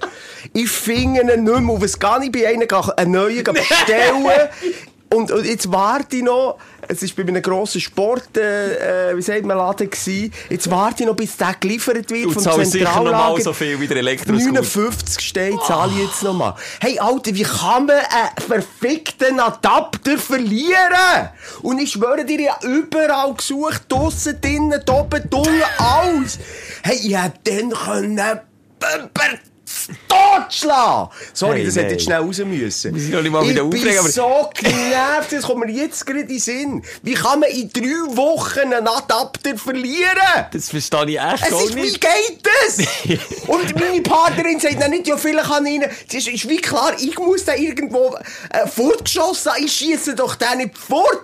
[SPEAKER 5] Ich finde ihn nicht mehr. Und was gar nicht bei einem einen neuen bestellen. [LAUGHS] Und, und jetzt warte ich noch. Es war bei einem grossen Sport, äh, äh, wie sagt man, Laden gewesen. Jetzt warte ich noch, bis der geliefert wird
[SPEAKER 4] Du
[SPEAKER 5] vom Zentrallager.
[SPEAKER 4] so viel wie der Elektroscooter.
[SPEAKER 5] 59 steht, zahle ich jetzt noch mal. Hey, Alter, wie kann man einen verfickten Adapter verlieren? Und ich schwöre dir, ich habe überall gesucht, draussen, drinnen, oben, unten, alles. Hey, ich hätte dann können Bumper totschlagen. Sorry,
[SPEAKER 4] Hey,
[SPEAKER 5] das hätte
[SPEAKER 4] nein.
[SPEAKER 5] jetzt schnell raus müssen.
[SPEAKER 4] Wir sind noch nicht mal wieder
[SPEAKER 5] ich bin
[SPEAKER 4] aufregen,
[SPEAKER 5] so genervt, das kommt mir jetzt gerade in den Sinn. Wie kann man in drei Wochen einen Adapter verlieren?
[SPEAKER 4] Das verstehe ich echt
[SPEAKER 5] Es
[SPEAKER 4] auch
[SPEAKER 5] ist, wie
[SPEAKER 4] nicht.
[SPEAKER 5] geht das? [LAUGHS] Und meine Partnerin sagt dann nicht, ja, vielleicht kann ich ihn, es ist, ist wie klar, ich muss da irgendwo äh, fortgeschossen ich schiesse doch den nicht fort.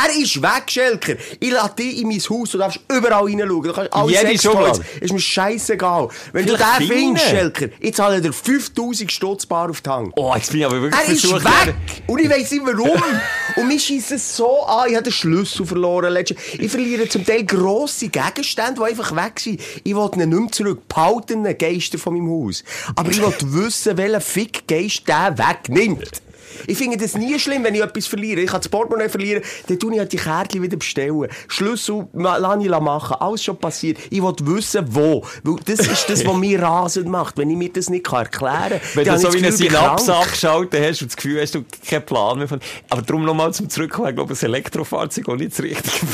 [SPEAKER 5] Er ist weg, Schelker. Ich lasse dich in mein Haus, du darfst überall reinschauen. Du kannst alles
[SPEAKER 4] Jede. Schublade.
[SPEAKER 5] Ist mir scheißegal. Wenn du
[SPEAKER 4] Vielleicht
[SPEAKER 5] den
[SPEAKER 4] finde.
[SPEAKER 5] findest, Schelker, ich zahle dir 5000 Stutz bar auf die Hand.
[SPEAKER 4] Oh, jetzt bin ich aber wirklich
[SPEAKER 5] Er ist weg! Und ich weiss nicht warum. Und mich schießt es so an. Ich habe den Schlüssel verloren. letztens. Ich verliere zum Teil grosse Gegenstände, die einfach weg sind. Ich will ihn nicht mehr zurück. Behalten den Geister von meinem Haus. Aber ich will wissen, welchen Fick-Geist der wegnimmt. Ich finde das nie schlimm, wenn ich etwas verliere. Ich kann das Portemonnaie verlieren, dann tue ich halt die Kärtchen wieder bestellen. Schlüssel lasse ich machen. Alles schon passiert. Ich will wissen, wo. Weil das ist das, was mich rasend macht. Wenn ich mir das nicht kann erklären kann.
[SPEAKER 4] Wenn du so wie eine Synapse abgeschaltet hast und das Gefühl hast, du keinen Plan mehr von... Aber darum nochmal zum Zurückkommen, ich glaube, ein Elektrofahrzeug auch nicht das Richtige.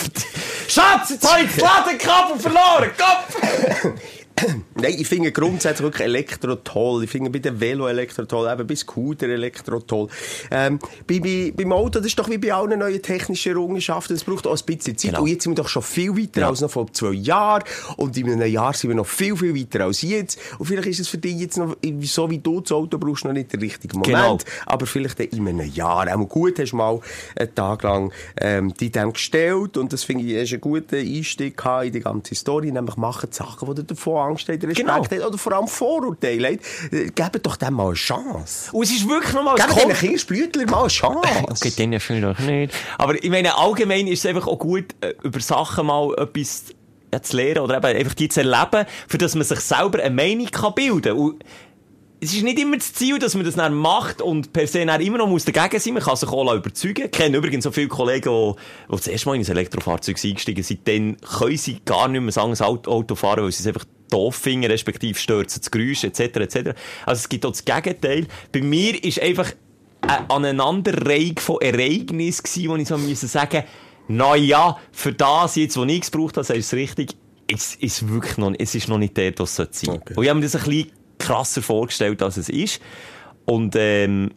[SPEAKER 4] Schatz, jetzt habe ich das Ladekabel verloren! Kopf!
[SPEAKER 5] Nein, ich finde grundsätzlich wirklich Elektro toll. Ich finde bei den Velo Elektro toll, eben bei Scooter Elektro toll. Ähm, bei, bei, beim Auto, das ist doch wie bei allen neuen technischen Errungenschaften, es braucht auch ein bisschen Zeit.
[SPEAKER 4] Genau.
[SPEAKER 5] Und jetzt sind wir doch schon viel weiter
[SPEAKER 4] Ja.
[SPEAKER 5] als noch vor zwei Jahren. Und in einem Jahr sind wir noch viel, viel weiter als jetzt. Und vielleicht ist es für dich jetzt noch, so wie du das Auto brauchst, noch nicht der richtige Moment.
[SPEAKER 4] Genau.
[SPEAKER 5] Aber vielleicht in einem Jahr. Auch gut, hast du mal einen Tag lang ähm, die dem gestellt. Und das finde ich, ist ein guter Einstieg in die ganze Story. Nämlich machen die Sachen, die dir davor Angst hat, Respekt
[SPEAKER 4] Genau.
[SPEAKER 5] hat oder vor allem Vorurteile hat. Äh, Gebt doch dem mal eine Chance.
[SPEAKER 4] Und es ist wirklich nochmal...
[SPEAKER 5] Gebt diesen Kirschblütler mal eine Chance. [LAUGHS]
[SPEAKER 4] Okay, den ja vielleicht nicht. Aber ich meine, allgemein ist es einfach auch gut, äh, über Sachen mal etwas ja, zu lernen oder eben einfach die zu erleben, für dass man sich selber eine Meinung kann bilden kann. Und es ist nicht immer das Ziel, dass man das dann macht und per se dann immer noch muss dagegen sein. Man kann sich auch überzeugen. Ich kenne übrigens so viele Kollegen, die, die das erste Mal in ein Elektrofahrzeug eingestiegen sind. Dann können sie gar nicht mehr sagen, das Auto, Auto fahren, weil sie es einfach doof finden, respektive stürzen das Geräusch, etc., etc. Also es gibt auch das Gegenteil. Bei mir ist einfach eine Aneinanderreihung von Ereignissen gewesen, wo ich so müssen sagen, na ja, für das jetzt, was ich gebraucht habe, du es richtig, es ist wirklich noch, es ist noch nicht der, was es sein.
[SPEAKER 5] Okay.
[SPEAKER 4] Und ich habe mir das ein bisschen krasser vorgestellt, als es ist. Und, ähm,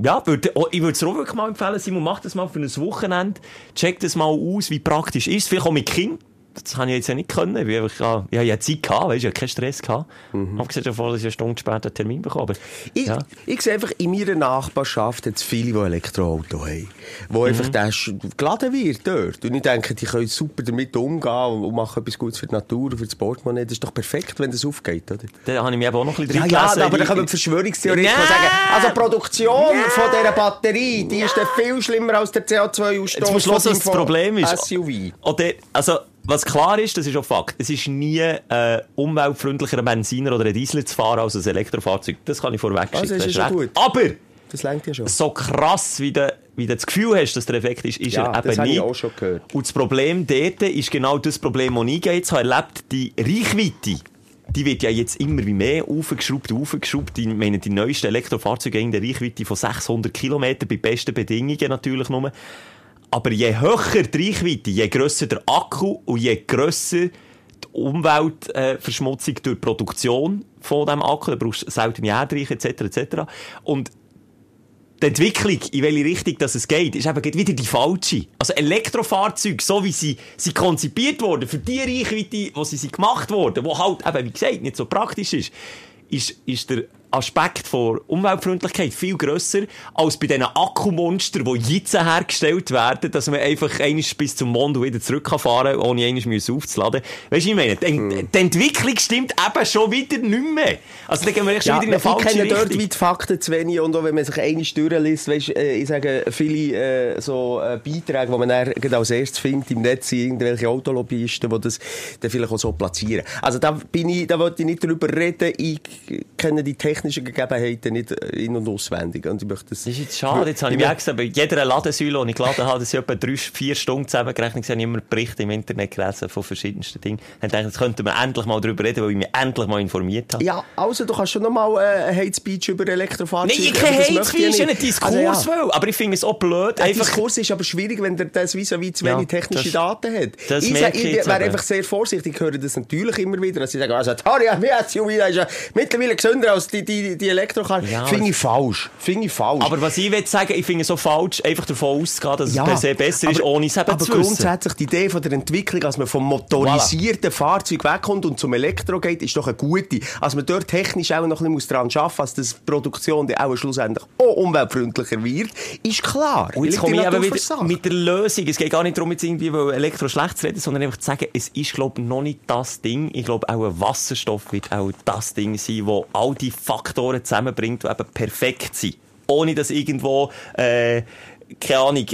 [SPEAKER 4] ja, würde, oh, ich würde es auch wirklich mal empfehlen, Simon, mach das mal für ein Wochenende. Check das mal aus, wie praktisch ist es. Vielleicht auch mit Kind. Das habe ich jetzt ja nicht können. Ich, einfach, ich habe ja Zeit gehabt, weißt ich habe keinen Stress gehabt.
[SPEAKER 5] Mhm.
[SPEAKER 4] Hab gesagt, davor, dass ich eine Stunde später einen Termin bekomme. Aber,
[SPEAKER 5] Ich,
[SPEAKER 4] ja.
[SPEAKER 5] ich sehe einfach, in meiner Nachbarschaft hat es viele, die Elektroauto haben. Wo
[SPEAKER 4] Mhm.
[SPEAKER 5] einfach sch- geladen wird dort. Und ich denke, die können super damit umgehen und, machen etwas Gutes für die Natur und für das Portemonnaie. Das ist doch perfekt, wenn das aufgeht, oder?
[SPEAKER 4] Da habe ich mich eben auch noch ein bisschen
[SPEAKER 5] Ja,
[SPEAKER 4] drin
[SPEAKER 5] ja,
[SPEAKER 4] gelesen.
[SPEAKER 5] aber dann
[SPEAKER 4] Ich-
[SPEAKER 5] kommen die Verschwörungstheoretiker
[SPEAKER 4] Nein!
[SPEAKER 5] die sagen, also die Produktion von dieser Batterie, die ist dann viel schlimmer als der CO2-Ausstoß
[SPEAKER 4] Jetzt musst du hören, was das Problem ist.
[SPEAKER 5] SUV.
[SPEAKER 4] Oder, also, was klar ist, das ist auch Fakt. Es ist nie äh, umweltfreundlicher, ein Benziner oder ein Diesel zu fahren als ein Elektrofahrzeug. Das kann ich vorweg
[SPEAKER 5] Also,
[SPEAKER 4] schicken.
[SPEAKER 5] das ist
[SPEAKER 4] recht.
[SPEAKER 5] gut.
[SPEAKER 4] Aber
[SPEAKER 5] Das lenkt ja schon.
[SPEAKER 4] so krass, wie du, wie du das Gefühl hast, dass der Effekt ist, ist
[SPEAKER 5] Ja,
[SPEAKER 4] er
[SPEAKER 5] das
[SPEAKER 4] eben
[SPEAKER 5] habe ich
[SPEAKER 4] nicht.
[SPEAKER 5] auch schon gehört.
[SPEAKER 4] Und das Problem dort ist genau das Problem, das ich jetzt habe erlebt. Die Reichweite, die wird ja jetzt immer wie mehr aufgeschraubt, aufgeschraubt. Ich meine, die neuesten Elektrofahrzeuge haben eine Reichweite von 600 Kilometern, bei besten Bedingungen natürlich nur. Aber je höher die Reichweite, je grösser der Akku und je grösser die Umweltverschmutzung äh, durch die Produktion von diesem Akku, da brauchst du seltene Erdreiche etc. etc. Und die Entwicklung, in welche Richtung dass es geht, ist eben wieder die falsche. Also Elektrofahrzeuge, so wie sie, sie konzipiert wurden, für die Reichweite, wo sie sind gemacht wurden, wo halt eben, wie gesagt, nicht so praktisch ist, ist, ist der Aspekt von Umweltfreundlichkeit viel grösser als bei diesen Akkumonstern, die jetzt hergestellt werden, dass man einfach einmal bis zum Mond wieder zurück kann ohne müssen aufzuladen. Weißt du, ich meine? Die, die Entwicklung stimmt eben schon wieder nicht mehr. Also, dann gehen wir echt schon
[SPEAKER 5] Ja,
[SPEAKER 4] wieder in eine
[SPEAKER 5] ich
[SPEAKER 4] falsche
[SPEAKER 5] kenne
[SPEAKER 4] Richtung.
[SPEAKER 5] dort weit Fakten zu wenig und auch wenn man sich einmal durchliest, weißt, äh, ich sage, viele äh, so äh, Beiträge, die man dann als erstes findet im Netz, sind irgendwelche Autolobbyisten, die das dann vielleicht auch so platzieren. Also da bin ich, da wollte ich nicht drüber reden, ich kenne die technischen Gegebenheiten nicht äh, in- und auswendig und ich möchte das...
[SPEAKER 4] Das ist jetzt schade. Jetzt habe ich mir gesagt, bei jeder Ladensäule, die ich geladen habe, das sind etwa drei, vier Stunden zusammengerechnet, ich habe immer Berichte im Internet gelesen von verschiedensten Dingen. Ich dachte, jetzt könnten wir endlich mal darüber reden, weil ich mich endlich mal informiert habe.
[SPEAKER 5] Ja, also du kannst schon noch mal äh, ein Hate Speech über Elektrofahrzeuge...
[SPEAKER 4] Nein, ich kein Hate
[SPEAKER 5] möchte ich
[SPEAKER 4] Speech,
[SPEAKER 5] nicht.
[SPEAKER 4] Diskurs
[SPEAKER 5] Also, ja.
[SPEAKER 4] will. Aber ich finde es auch blöd, einfach...
[SPEAKER 5] Diskurs ist aber schwierig, wenn der das vis-à-vis zu
[SPEAKER 4] Ja,
[SPEAKER 5] wenig technische
[SPEAKER 4] das-
[SPEAKER 5] Daten hat.
[SPEAKER 4] das
[SPEAKER 5] ich
[SPEAKER 4] merke
[SPEAKER 5] sag-
[SPEAKER 4] ich jetzt
[SPEAKER 5] wäre einfach sehr vorsichtig. Ich höre das natürlich immer wieder. Dass sie sagen, also, Harry, mein SUV das ist ja mittlerweile gesünder als die, die, die Elektrokarre.
[SPEAKER 4] Ja,
[SPEAKER 5] Finde ich falsch. Finde ich falsch.
[SPEAKER 4] Aber was ich will sagen, ich finde es so falsch, einfach davon auszugehen, dass es per se besser ist,
[SPEAKER 5] aber-
[SPEAKER 4] ohne es eben
[SPEAKER 5] aber
[SPEAKER 4] zu wissen.
[SPEAKER 5] grundsätzlich die Idee von der Entwicklung, dass man vom motorisierten Fahrzeug wegkommt und zum Elektro geht, ist doch eine gute. Als man dort technisch auch noch ein bisschen daran arbeiten muss, dass das die Produktion dann auch schlussendlich auch umweltfreundlicher wird, ist klar.
[SPEAKER 4] Und jetzt komme ich eben wieder mit der Lösung. Es geht gar nicht darum, jetzt irgendwie Elektro schlecht zu reden, sondern einfach zu sagen, es ist, glaube ich, noch nicht das Ding. Ich glaube, auch ein Wasserstoff wird auch das Ding sein, wo all die Faktoren zusammenbringt, die eben perfekt sind. Ohne dass irgendwo, äh, keine Ahnung,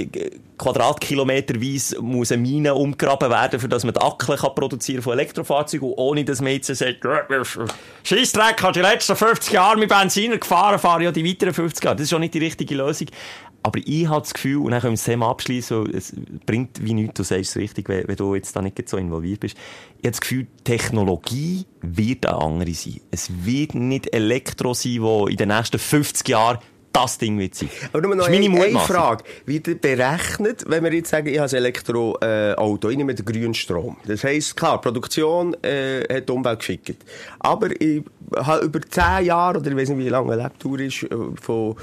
[SPEAKER 4] quadratkilometerweise muss eine Mine umgraben werden, für dass man die Akkel kann produzieren von Elektrofahrzeugen, ohne dass man jetzt sagt, Scheissdreck, hat die letzten 50 Jahre mit Benziner gefahren, fahre ja die weiteren 50 Jahre. Das ist schon nicht die richtige Lösung. Aber ich habe das Gefühl, und dann können wir das Thema abschließen, es bringt wie nichts, du sagst es richtig, wenn, wenn du jetzt da nicht so involviert bist. Ich habe das Gefühl, Technologie wird eine andere sein. Es wird nicht Elektro sein, wo in den nächsten 50 Jahren das Ding wird sein.
[SPEAKER 5] Aber nur noch eine, eine. Frage. Ihr berechnet, wenn wir jetzt sagen, ich habe ein Elektroauto, ich nehme den grünen Strom. Das heisst, klar, die Produktion äh, hat die Umwelt gefickt. Aber ich habe über 10 Jahre, oder ich weiß nicht, wie lange eine Lebtour ist, äh, von,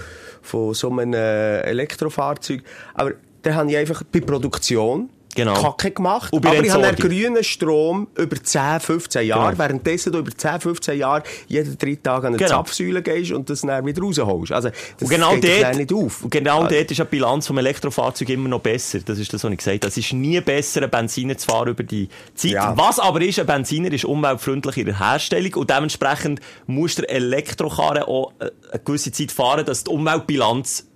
[SPEAKER 5] von so einem äh, Elektrofahrzeug, aber dann habe ich einfach bei Produktion
[SPEAKER 4] Genau.
[SPEAKER 5] Kacke gemacht. Aber ich habe grünen Strom über 10, 15 Jahre,
[SPEAKER 4] Genau.
[SPEAKER 5] währenddessen du über 10, 15 Jahre jeden drei Tage an eine
[SPEAKER 4] Genau.
[SPEAKER 5] Zapfsäule gehst und das dann wieder rausholst. Also, das
[SPEAKER 4] Und genau
[SPEAKER 5] geht
[SPEAKER 4] dort,
[SPEAKER 5] nicht auf.
[SPEAKER 4] Und genau
[SPEAKER 5] Also-
[SPEAKER 4] dort ist die Bilanz vom Elektrofahrzeug immer noch besser. Das ist das, was ich gesagt habe. Es ist nie besser, einen Benziner zu fahren über die Zeit.
[SPEAKER 5] Ja.
[SPEAKER 4] Was aber ist, ein Benziner ist umweltfreundlich in der Herstellung und dementsprechend muss der Elektrokarre auch äh, eine gewisse Zeit fahren, dass die Umweltbilanz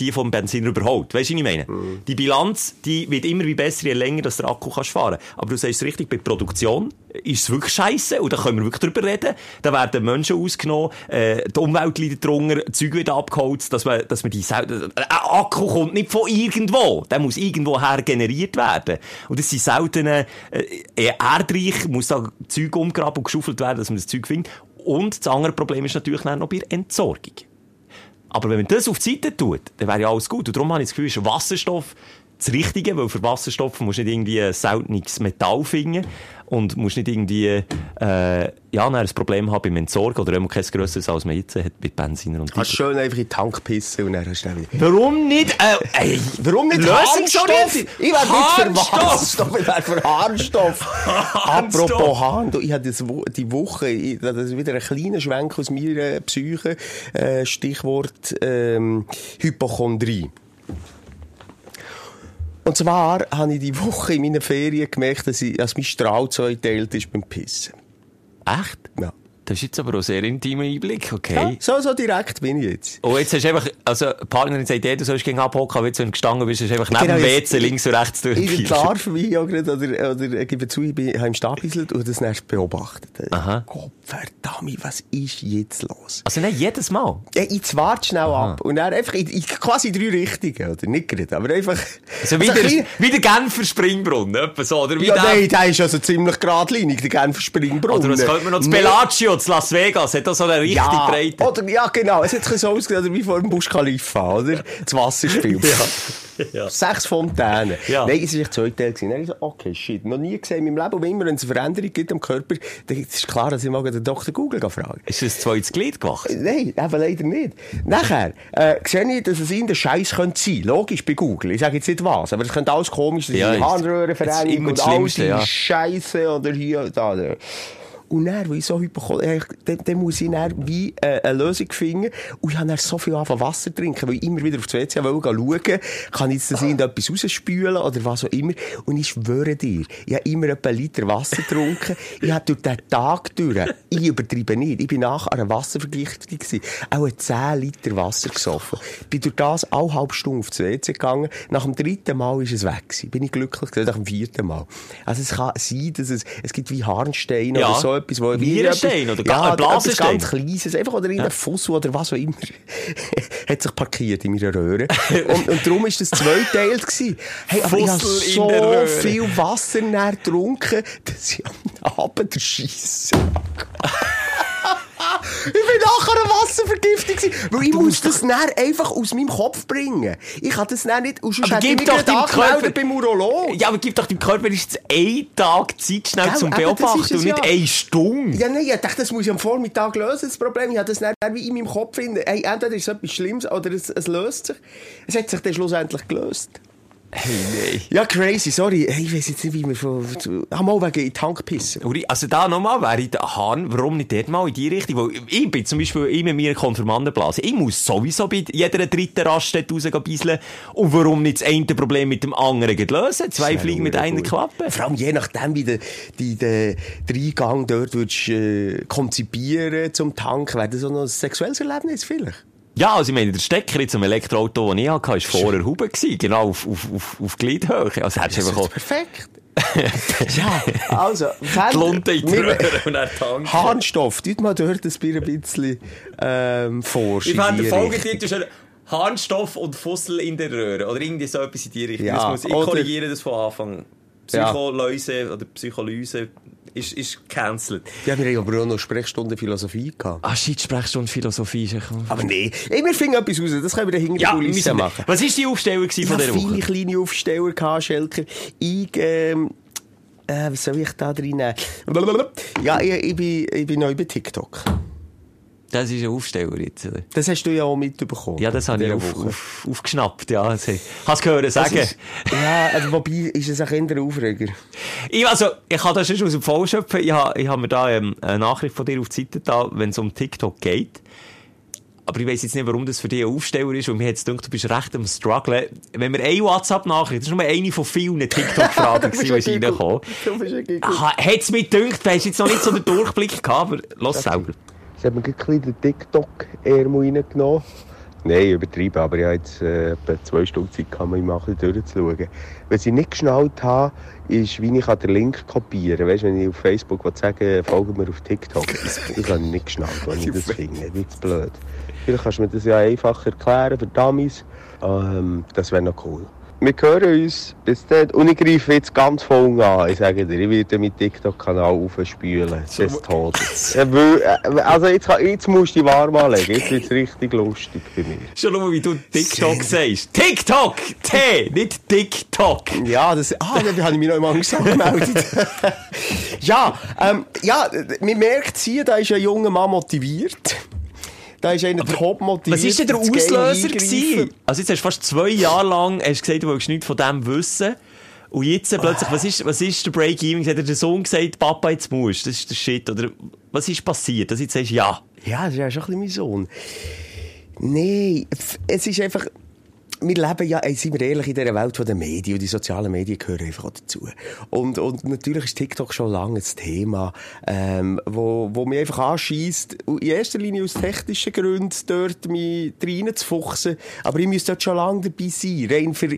[SPEAKER 4] die vom Benziner überholt. Weißt du, was ich meine? Die Bilanz, die wird immer wie besser, je länger dass der Akku kannst fahren Aber du sagst es richtig, bei Produktion ist es wirklich scheiße und da können wir wirklich drüber reden. Da werden Menschen ausgenommen, äh, die Umwelt leidet drunter, Zeug wird abgeholzt, dass man, dass man die, äh, ein Akku kommt nicht von irgendwo. Der muss irgendwo her generiert werden. Und das sind seltene, äh, erdreich, muss da Zeug umgraben und geschaufelt werden, dass man das Zeug findet. Und das andere Problem ist natürlich dann noch bei der Entsorgung. Aber wenn man das auf die Seite tut, dann wäre ja alles gut. Und darum habe ich das Gefühl, Wasserstoff das Richtige, weil für Wasserstoff musst du nicht irgendwie ein seltenes Metall finden und musst nicht irgendwie, äh, ja, ein Problem haben beim Entsorgen oder immer kein grösseres als man jetzt hat mit Benziner und
[SPEAKER 5] Kannst schön einfach in den Tank pissen und dann hast du dann wieder...
[SPEAKER 4] Warum nicht, äh, ey,
[SPEAKER 5] Warum nicht? Harnstoff? Ich wäre nicht für
[SPEAKER 4] Harnstoff.
[SPEAKER 5] Wasserstoff, ich wäre für Harnstoff.
[SPEAKER 4] Harnstoff. [LAUGHS]
[SPEAKER 5] Apropos Harn, du, ich hatte das Wo- die Woche, ich, das ist wieder ein kleiner Schwenk aus meiner Psyche, äh, Stichwort ähm, Hypochondrie. Und zwar habe ich die Woche in meinen Ferien gemerkt, dass, ich, dass mein Strahl zweiteilt ist beim Pissen.
[SPEAKER 4] Echt?
[SPEAKER 5] Ja.
[SPEAKER 4] Das ist jetzt aber auch sehr intimer Einblick, okay.
[SPEAKER 5] Ja, so, so direkt bin ich jetzt.
[SPEAKER 4] Und jetzt hast du einfach, also, die Partnerin sagt dir, du sollst gegen abhocken, aber jetzt, wenn du gestanden bist, hast du einfach neben
[SPEAKER 5] Genau,
[SPEAKER 4] dem WC links und rechts
[SPEAKER 5] Ich
[SPEAKER 4] durchgehst.
[SPEAKER 5] entlarve mich ja gerade, oder, oder ich gebe zu, ich bin, habe im Stab gebisselt und das erst beobachtet.
[SPEAKER 4] Aha.
[SPEAKER 5] Gott verdammt, was ist jetzt los?
[SPEAKER 4] Also nicht jedes Mal.
[SPEAKER 5] Ja, ich warte schnell ab. Und dann einfach in, in quasi drei Richtungen, oder? Nicht gerade, aber einfach...
[SPEAKER 4] Also wieder,
[SPEAKER 5] kleiner-
[SPEAKER 4] wieder Genfer Springbrunnen, etwa so, oder wie
[SPEAKER 5] Ja,
[SPEAKER 4] der-
[SPEAKER 5] nein, der ist also ziemlich geradlinig, der Genfer Springbrunnen.
[SPEAKER 4] Oder was könnte man noch, das
[SPEAKER 5] Nee.
[SPEAKER 4] Das Las Vegas, hat da so eine richtig
[SPEAKER 5] ja,
[SPEAKER 4] breite.
[SPEAKER 5] oder, ja, genau. Es hat so ausgesehen, wie vor dem Busch Khalifa, oder? Das Wasserspiel. [LAUGHS]
[SPEAKER 4] Ja.
[SPEAKER 5] Sechs Fontänen.
[SPEAKER 4] Ja.
[SPEAKER 5] Nein, es war echt zwei Teile. gewesen. Dann habe ich so, okay, shit, noch nie gesehen in meinem Leben. Und immer, wenn es eine Veränderung gibt am Körper, dann ist klar, dass ich mal den Dr. Google fragen
[SPEAKER 4] Ist das zweites Glied gewachsen?
[SPEAKER 5] Nein, eben leider nicht. Nachher, äh, sehe ich, dass es in der Scheiß könnte sein. Logisch, bei Google. Ich sage jetzt nicht was, aber es könnte alles komisch sein.
[SPEAKER 4] Ja,
[SPEAKER 5] Ja,
[SPEAKER 4] immer
[SPEAKER 5] und all die
[SPEAKER 4] ja.
[SPEAKER 5] Scheiße oder hier, da, da. Und dann, weil ich so hypochondrisch, dann, dann muss ich dann wie äh, eine Lösung finden. Und ich habe dann so viel angefangen Wasser trinken, weil ich immer wieder auf das WC wollte schauen, kann ich jetzt das irgendetwas rausspülen oder was auch immer. Und ich schwöre dir, ich habe immer etwa einen Liter Wasser [LAUGHS] getrunken. ich habe durch den Tag durch, ich übertreibe nicht, ich bin nach einer Wasservergiftung gewesen, auch 10 Liter Wasser gesoffen. Bin durch das alle halbe Stunde auf das WC gegangen. Nach dem dritten Mal ist es weg gewesen. Bin ich glücklich gewesen, nach dem vierten Mal. Also es kann sein, dass es, es gibt wie Harnsteine
[SPEAKER 4] Ja.
[SPEAKER 5] oder so etwas, wo
[SPEAKER 4] Nierenstein oder
[SPEAKER 5] ja,
[SPEAKER 4] ein Blasenstein.
[SPEAKER 5] ganz Kleines, einfach oder irgendein Fussel oder was auch immer, [LAUGHS] hat sich parkiert in meiner Röhre. [LAUGHS] und, und darum ist das zweiteilt gewesen. Hey, aber ich habe
[SPEAKER 4] in
[SPEAKER 5] so viel Wasser getrunken, dass ich am Abend der Scheisse [LAUGHS] Ich bin nachher eine Wasservergiftung gewesen, weil ich muss das näher einfach aus meinem Kopf bringen. Ich kann das näher nicht, und sonst
[SPEAKER 4] Aber gib doch deinem Körper-
[SPEAKER 5] beim Urolog.
[SPEAKER 4] Ja, aber gib doch deinem Körper jetzt einen Tag Zeit schnell
[SPEAKER 5] Gell,
[SPEAKER 4] zum Beobachten und nicht
[SPEAKER 5] ja.
[SPEAKER 4] eine Stunde.
[SPEAKER 5] Ja, nein, ich dachte, das muss ich am Vormittag lösen, das Problem. Ich habe das dann wie in meinem Kopf finden. Hey, entweder ist es etwas Schlimmes oder es, es löst sich. Es hat sich dann schlussendlich gelöst.
[SPEAKER 4] Hey, nein.
[SPEAKER 5] Ja, crazy, sorry. Hey, ich weiß jetzt nicht, wie wir von... Ah, mal wegen in den Tank pissen.
[SPEAKER 4] Uri, Also da nochmal wäre ich der Hahn, warum nicht dort mal in die Richtung? Weil ich bin zum Beispiel immer meiner Konfirmandenblase. Ich muss sowieso bei jeder dritten Raststätte rausgehen. Und warum nicht das eine Problem mit dem anderen lösen? Zwei Fliegen mit einer Klappe.
[SPEAKER 5] Vor allem je nachdem, wie du die, den Dreigang dort würdest, äh, konzipieren zum Tank, wäre das so noch ein sexuelles Erlebnis vielleicht.
[SPEAKER 4] Ja, also ich meine, der Stecker in zum Elektroauto, den ich hatte, war vorher Huben. Genau auf, auf, auf, auf Gliedhöhe. Also hättest
[SPEAKER 5] Das
[SPEAKER 4] einfach
[SPEAKER 5] ist perfekt. [LAUGHS] ja, also,
[SPEAKER 4] die Lunte in die Röhre und dann tanken.
[SPEAKER 5] Harnstoff, tut mal dort ein bisschen ähm, forschen.
[SPEAKER 4] Ich fand
[SPEAKER 5] in
[SPEAKER 4] der
[SPEAKER 5] die
[SPEAKER 4] Folgetitel schon Harnstoff und Fussel in der Röhre. Oder irgendwie so etwas in die Richtung.
[SPEAKER 5] Ja,
[SPEAKER 4] das muss, ich korrigiere das von Anfang.
[SPEAKER 5] Ja.
[SPEAKER 4] Psycholäuse oder Psycholyse ist, ist cancelled.
[SPEAKER 5] Ja, wir haben aber auch noch Sprechstunde Philosophie gehabt.
[SPEAKER 4] Ah, shit, Sprechstunde Philosophie. ist echt-
[SPEAKER 5] Aber nee, ey, wir finden etwas raus, das können wir dann hinter der
[SPEAKER 4] Ja,
[SPEAKER 5] Kulisse
[SPEAKER 4] müssen wir-
[SPEAKER 5] machen.
[SPEAKER 4] Was war die Aufstellung von
[SPEAKER 5] hatte
[SPEAKER 4] dieser
[SPEAKER 5] viele
[SPEAKER 4] Woche?
[SPEAKER 5] kleine Aufsteller, gehabt, Schelker. Ich, ähm, äh, was soll ich da drin nehmen? Ja, ich, ich, bin, ich bin neu bei TikTok.
[SPEAKER 4] Das ist ein Aufsteller jetzt. oder?
[SPEAKER 5] Das hast du ja auch mitbekommen.
[SPEAKER 4] Ja, das habe ich auf, auf, aufgeschnappt. Ja, hast gehört
[SPEAKER 5] Das
[SPEAKER 4] sagen.
[SPEAKER 5] Ist, ja, also, wobei ist es ein Aufreger.
[SPEAKER 4] Ich, also, ich kann das schon aus dem Fall schöpfen. Ich habe, ich habe mir da ähm, eine Nachricht von dir auf die Seite da, wenn es um TikTok geht. Aber ich weiss jetzt nicht, warum das für dich ein Aufsteller ist. Und mir hat es gedacht, du bist recht am strugglen. Wenn wir eine WhatsApp-Nachricht, das ist nur eine von vielen TikTok-Fragen, [LAUGHS]
[SPEAKER 5] Du
[SPEAKER 4] die
[SPEAKER 5] ein
[SPEAKER 4] reingekommen.
[SPEAKER 5] Du Giggle.
[SPEAKER 4] Hat es mir gedacht, du hast jetzt noch nicht so den Durchblick gehabt, aber lass selber.
[SPEAKER 5] Ich habe mir gleich ein bisschen den TikTok-Ärmel reingenommen. Nein, übertrieben, aber ich habe jetzt äh, etwa zwei Stunden Zeit, um mal ein bisschen durchzuschauen. Was ich nicht geschnallt habe, ist, wie ich den Link kopieren kann. Weißt du, wenn ich auf Facebook will sagen folge mir auf TikTok. [LAUGHS] Ich habe nicht geschnallt, wenn ich das [LAUGHS] finde. Nicht zu blöd. Vielleicht kannst du mir das ja einfach erklären für Dummies. Ähm, das wäre noch cool. Wir hören uns. Bis dann. Und ich greife jetzt ganz voll an. Ich sage dir, ich werde meinen TikTok-Kanal aufspülen. Des Todes. Ja, weil, äh, Also jetzt, jetzt musst du die warm anlegen. Jetzt wird es richtig lustig bei mir.
[SPEAKER 4] Schon nur, wie du TikTok sagst. TikTok! T, nicht TikTok.
[SPEAKER 5] Ja, das, ah, da habe ich mich noch einmal angemeldet. [LAUGHS] ja, ähm, ja, man merkt hier, da ist ein junger Mann motiviert. Da ist einer top motiviert.
[SPEAKER 4] Was ist denn der Auslöser gewesen? Also jetzt hast du fast zwei Jahre lang hast gesagt, du willst nichts von dem wissen. Und jetzt äh, plötzlich, was ist, was ist der Break-Even? Hat der Sohn gesagt, Papa, jetzt musst. Das ist der Shit. Oder was ist passiert? Dass du jetzt sagst, ja.
[SPEAKER 5] Ja, das ist ja schon ein bisschen mein Sohn. Nein, es ist einfach... Wir leben ja, ey, sind wir ehrlich, in dieser Welt der Medien und die sozialen Medien gehören einfach auch dazu. Und, und natürlich ist TikTok schon lange ein Thema, ähm, wo, wo mich einfach anschießt, in erster Linie aus technischen Gründen dort mich reinzufuchsen. Aber ich müsste dort schon lange dabei sein. Rein für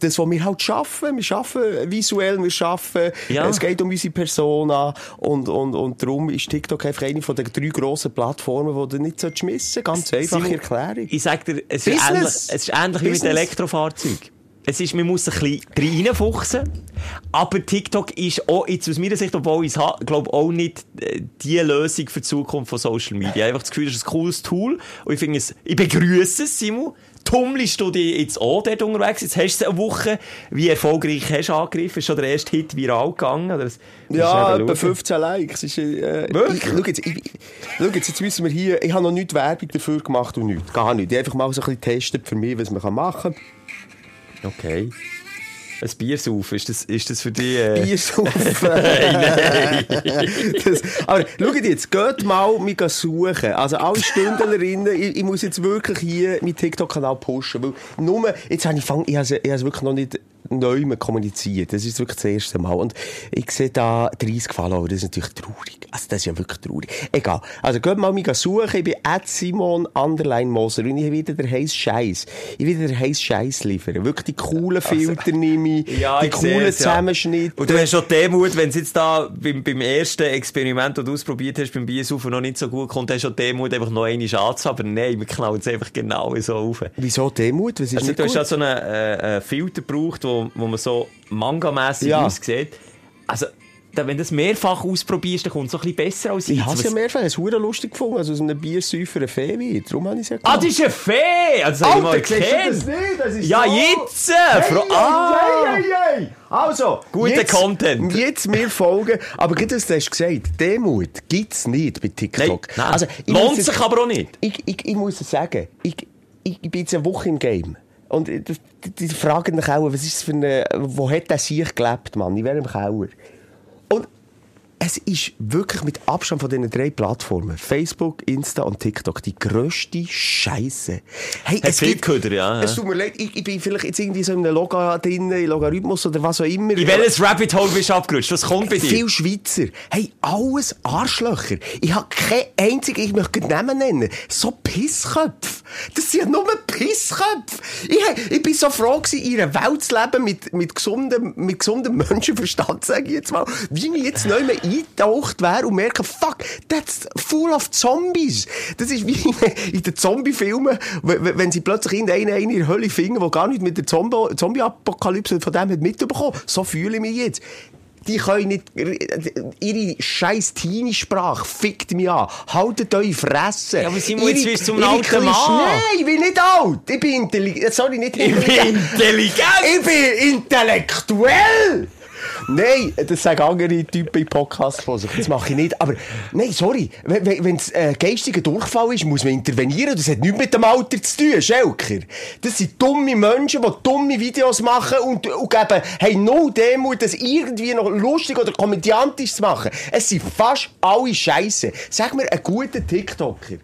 [SPEAKER 5] das, was wir halt schaffen. Wir schaffen visuell, wir schaffen,
[SPEAKER 4] Ja.
[SPEAKER 5] es geht um unsere Persona. Und, und, und darum ist TikTok einfach eine von den drei grossen Plattformen, die du nicht solltest missen Ganz einfache Erklärung.
[SPEAKER 4] Ich sag dir, es ist
[SPEAKER 5] Business.
[SPEAKER 4] ähnlich, es ist ähnlich wie mit
[SPEAKER 5] Business.
[SPEAKER 4] Elektrofahrzeugen. Es ist, man muss ein bisschen reinfuchsen. Aber TikTok ist auch, jetzt aus meiner Sicht, obwohl ich es glaube auch nicht äh, die Lösung für die Zukunft von Social Media. Ich einfach das Gefühl, es ist ein cooles Tool. Und ich finde es, ich begrüße es, Simon. Tummelst du dich jetzt auch dort unterwegs? Jetzt hast du eine Woche. Wie erfolgreich hast du angegriffen? Ist schon der erste Hit viral gegangen? Oder das,
[SPEAKER 5] Ja, etwa
[SPEAKER 4] ist eben
[SPEAKER 5] 15 Likes. Ist, äh,
[SPEAKER 4] Wirklich?
[SPEAKER 5] Ich, schau, jetzt, ich, schau jetzt, jetzt wissen wir hier, ich habe noch nicht Werbung dafür gemacht und nichts. Gar nicht. Ich habe einfach mal so ein bisschen getestet für mich, was man machen kann.
[SPEAKER 4] Okay. Ein Bier saufen, ist das, ist das für dich... Äh...
[SPEAKER 5] Bier saufen. [LAUGHS]
[SPEAKER 4] nein.
[SPEAKER 5] das, aber schaut jetzt, geht mal mich suchen. Also alle Stündlerinnen, ich, ich muss jetzt wirklich hier meinen TikTok-Kanal pushen, weil nur, jetzt habe ich, fang, ich habe es wirklich noch nicht neu mehr kommuniziert. Das ist wirklich das erste Mal. Und ich sehe da 30 Follower, das ist natürlich traurig. Also das ist ja wirklich traurig. Egal. Also geht mal mich suchen, ich bin at Simon Underline Moser und ich wieder der heiß Scheiß. Ich will der heiß Scheiß liefern. Wirklich die coolen Filter nehme ich, [LAUGHS]
[SPEAKER 4] Ja,
[SPEAKER 5] die
[SPEAKER 4] ich
[SPEAKER 5] coolen
[SPEAKER 4] es, ja.
[SPEAKER 5] Zusammenschnitte.
[SPEAKER 4] Und du hast schon Demut, wenn es jetzt da beim, beim ersten Experiment, das du ausprobiert hast, beim Biersaufen noch nicht so gut kommt, hast du schon Demut, einfach noch eine Chance Aber nein, wir knallen es einfach genau so auf.
[SPEAKER 5] Wieso Demut? Was ist
[SPEAKER 4] Also, du hast
[SPEAKER 5] gut?
[SPEAKER 4] ja so einen äh, äh, Filter gebraucht, wo, wo man so mangamässig
[SPEAKER 5] Ja.
[SPEAKER 4] aussieht. Also, wenn du das mehrfach ausprobierst, dann kommt es so ein bisschen besser als
[SPEAKER 5] Ich
[SPEAKER 4] jetzt.
[SPEAKER 5] habe es ja mehrfach, es hure lustig gefunden, also aus einem Biersäufer eine Fee wird. Darum habe ich es ja
[SPEAKER 4] Ah,
[SPEAKER 5] gemacht.
[SPEAKER 4] das ist eine Fee! Also, das hab ich mal
[SPEAKER 5] Alter, du
[SPEAKER 4] gekannt.
[SPEAKER 5] das nicht? Das ist
[SPEAKER 4] Ja,
[SPEAKER 5] so...
[SPEAKER 4] jetzt! äh, Fro ah.
[SPEAKER 5] hey, hey, hey. Also,
[SPEAKER 4] Guter
[SPEAKER 5] jetzt,
[SPEAKER 4] Content.
[SPEAKER 5] Jetzt mir folgen. Aber gerade das, du hast gesagt, Demut gibt's nicht bei
[SPEAKER 4] Nein,
[SPEAKER 5] TikTok.
[SPEAKER 4] nein.
[SPEAKER 5] Also, ich
[SPEAKER 4] Lohnt
[SPEAKER 5] es-
[SPEAKER 4] sich aber auch nicht.
[SPEAKER 5] Ich, ich, ich muss es sagen, ich, ich, ich bin jetzt eine Woche im Game. Und äh, die, die fragen mich auch, was ist für eine, wo hat der sich gelebt, Mann? In welchem Keller? Es ist wirklich mit Abstand von diesen drei Plattformen, Facebook, Insta und TikTok, die grösste Scheiße. Hey,
[SPEAKER 4] Hat viel Köder, ja, ja.
[SPEAKER 5] Es tut mir leid, ich, ich bin vielleicht jetzt irgendwie so in einem Loga drin, in Logarithmus oder was auch immer.
[SPEAKER 4] In welches Rabbit Hole bist du abgerutscht? Was kommt bei dir?
[SPEAKER 5] Viel Schweizer. Hey, alles Arschlöcher. Ich habe keinen einzigen, ich möchte Namen nennen. So Pissköpfe. Das sind ja nur Pissköpfe. Ich, ich bin so froh gewesen, in einer Welt zu leben mit, mit gesundem, mit gesundem Menschenverstand, sage ich jetzt mal. Wie ich jetzt neu mehr eingetaucht wäre und merke, fuck, that's full of Zombies. Das ist wie [LAUGHS] in den Zombie-Filmen, wenn sie plötzlich irgendeinen in der Hölle finden, der gar nicht mit der Zombie- Zombie-Apokalypse von dem hat mitbekommen. So fühle ich mich jetzt. Die können nicht, ihre scheiß Teenie-Sprache fickt mich an. Haltet eure Fresse.
[SPEAKER 4] Ja, aber Simon, jetzt
[SPEAKER 5] Ihre-
[SPEAKER 4] wirst du zum alten Mann.
[SPEAKER 5] Nein, ich bin nicht alt. Ich bin intelligent. Sorry, nicht
[SPEAKER 4] Ich bin
[SPEAKER 5] intelligent.
[SPEAKER 4] intelligent!
[SPEAKER 5] Ich bin intellektuell! Nein, das sagen andere Typen im Podcast von sich. Das mache ich nicht. Aber, nein, sorry. Wenn es äh, geistiger Durchfall ist, muss man intervenieren. Das hat nichts mit dem Alter zu tun, Schelker. Das sind dumme Menschen, die dumme Videos machen und, und geben, hey, no Demut, das irgendwie noch lustig oder komödiantisch zu machen. Es sind fast alle Scheiße. Sag mir einen guten TikToker.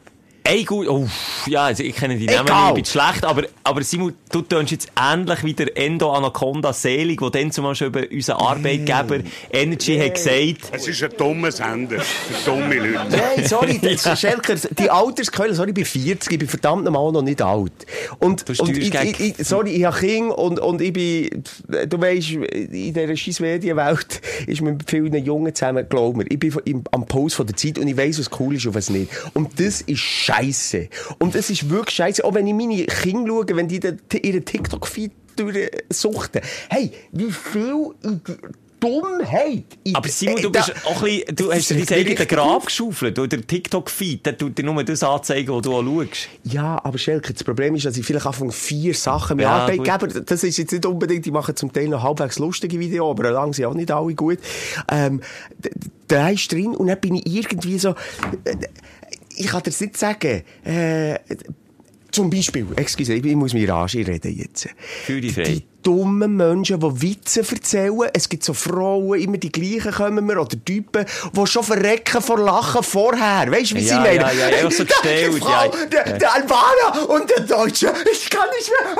[SPEAKER 4] Ey, gut, oh, ja, also ich kenne die Namen
[SPEAKER 5] Egal.
[SPEAKER 4] nicht, ich bin schlecht, aber, aber Simon, du tönst jetzt ähnlich wie der Endo Anaconda Selig, der dann zum Beispiel über unseren Arbeitgeber Energy hat gesagt,
[SPEAKER 9] Es ist ein dummer Sender für dumme Leute.
[SPEAKER 5] Nein, sorry, [LAUGHS] das, Schelker, die Alterskeule, sorry, ich bin 40, ich bin verdammt normal noch nicht alt. Und,
[SPEAKER 4] Du
[SPEAKER 5] und ich, ich, ich, sorry, ich habe Kinder und, und ich bin, du weisst, in dieser scheiß Medienwelt ist man mit vielen Jungen zusammen, glaub mir, ich bin am Puls von der Zeit und ich weiss, was cool ist und was nicht. Und das ist scheiße. Und das ist wirklich scheiße. Auch wenn ich meine Kinder schaue, wenn die den, ihren TikTok-Feed durchsuchten. Hey, wie viel Dummheit.
[SPEAKER 4] Aber Simon, du bist auch ein bisschen, du hast dir dein eigenes Grab
[SPEAKER 5] auf.
[SPEAKER 4] geschaufelt. Oder der TikTok-Feed, der tut dir nur das anzeigen, was du auch schaust.
[SPEAKER 5] Ja, aber Schelke, das Problem ist, dass ich vielleicht anfange vier Sachen mit
[SPEAKER 4] Ja,
[SPEAKER 5] Arbeitgeber, das ist jetzt nicht unbedingt, die machen zum Teil noch halbwegs lustige Videos, aber lang sind auch nicht alle gut. Ähm, da ist drin und dann bin ich irgendwie so, äh, ich kann dir das nicht sagen, äh, zum Beispiel, excuse, ich muss mir Rage reden jetzt.
[SPEAKER 4] Fühl dich frei.
[SPEAKER 5] Die dummen Menschen, die Witze erzählen. Es gibt so Frauen, immer die gleichen kommen mir, oder Typen, die schon verrecken vor Lachen vorher. Weißt du, wie
[SPEAKER 4] Ja,
[SPEAKER 5] sie meinen?
[SPEAKER 4] ja, ja, einfach so [LAUGHS] gestellt,
[SPEAKER 5] Frau,
[SPEAKER 4] ja.
[SPEAKER 5] Der,
[SPEAKER 4] Ja.
[SPEAKER 5] der Albaner und der Deutsche. Ich kann nicht mehr.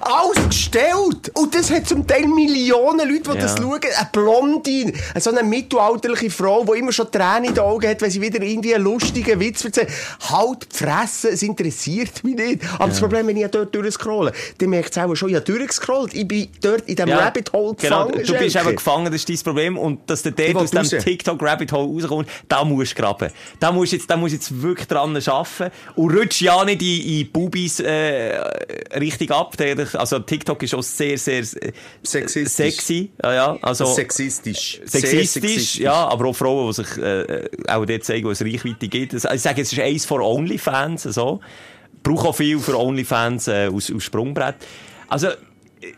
[SPEAKER 5] [LAUGHS] Alles gestellt. Und das hat zum Teil Millionen Leute, die
[SPEAKER 4] Ja.
[SPEAKER 5] das schauen. Eine Blondine, so eine mittelalterliche Frau, die immer schon Tränen in den Augen hat, wenn sie wieder irgendwie einen lustigen Witz erzählt. Halt die Fresse, es interessiert mich nicht. Aber das Problem, wenn ich dort durchscrolle, dann merkt es auch schon, ich habe durchgescrollt. Ich bin dort in diesem Rabbit Hole
[SPEAKER 4] genau,
[SPEAKER 5] gefangen.
[SPEAKER 4] du bist eben gefangen, das ist dein Problem. Und dass du
[SPEAKER 5] Ich
[SPEAKER 4] dort aus dem
[SPEAKER 5] raus.
[SPEAKER 4] TikTok-Rabbit Hole rauskommst, da musst du graben. Da musst du jetzt, da musst du jetzt wirklich dran arbeiten. Und rutsch ja nicht in, in Bubis, äh, richtig ab. Der- Also TikTok ist auch sehr, sehr, äh,
[SPEAKER 5] Sexistisch.
[SPEAKER 4] sexy. Ja, ja. Also,
[SPEAKER 5] Sexistisch. Sehr
[SPEAKER 4] Sexistisch, ja, aber auch Frauen, die sich äh, auch dort zeigen, wo es Reichweite gibt. Also, ich sage, es ist eins von OnlyFans, so. Brauche auch viel für OnlyFans äh, aus, aus Sprungbrett. Also,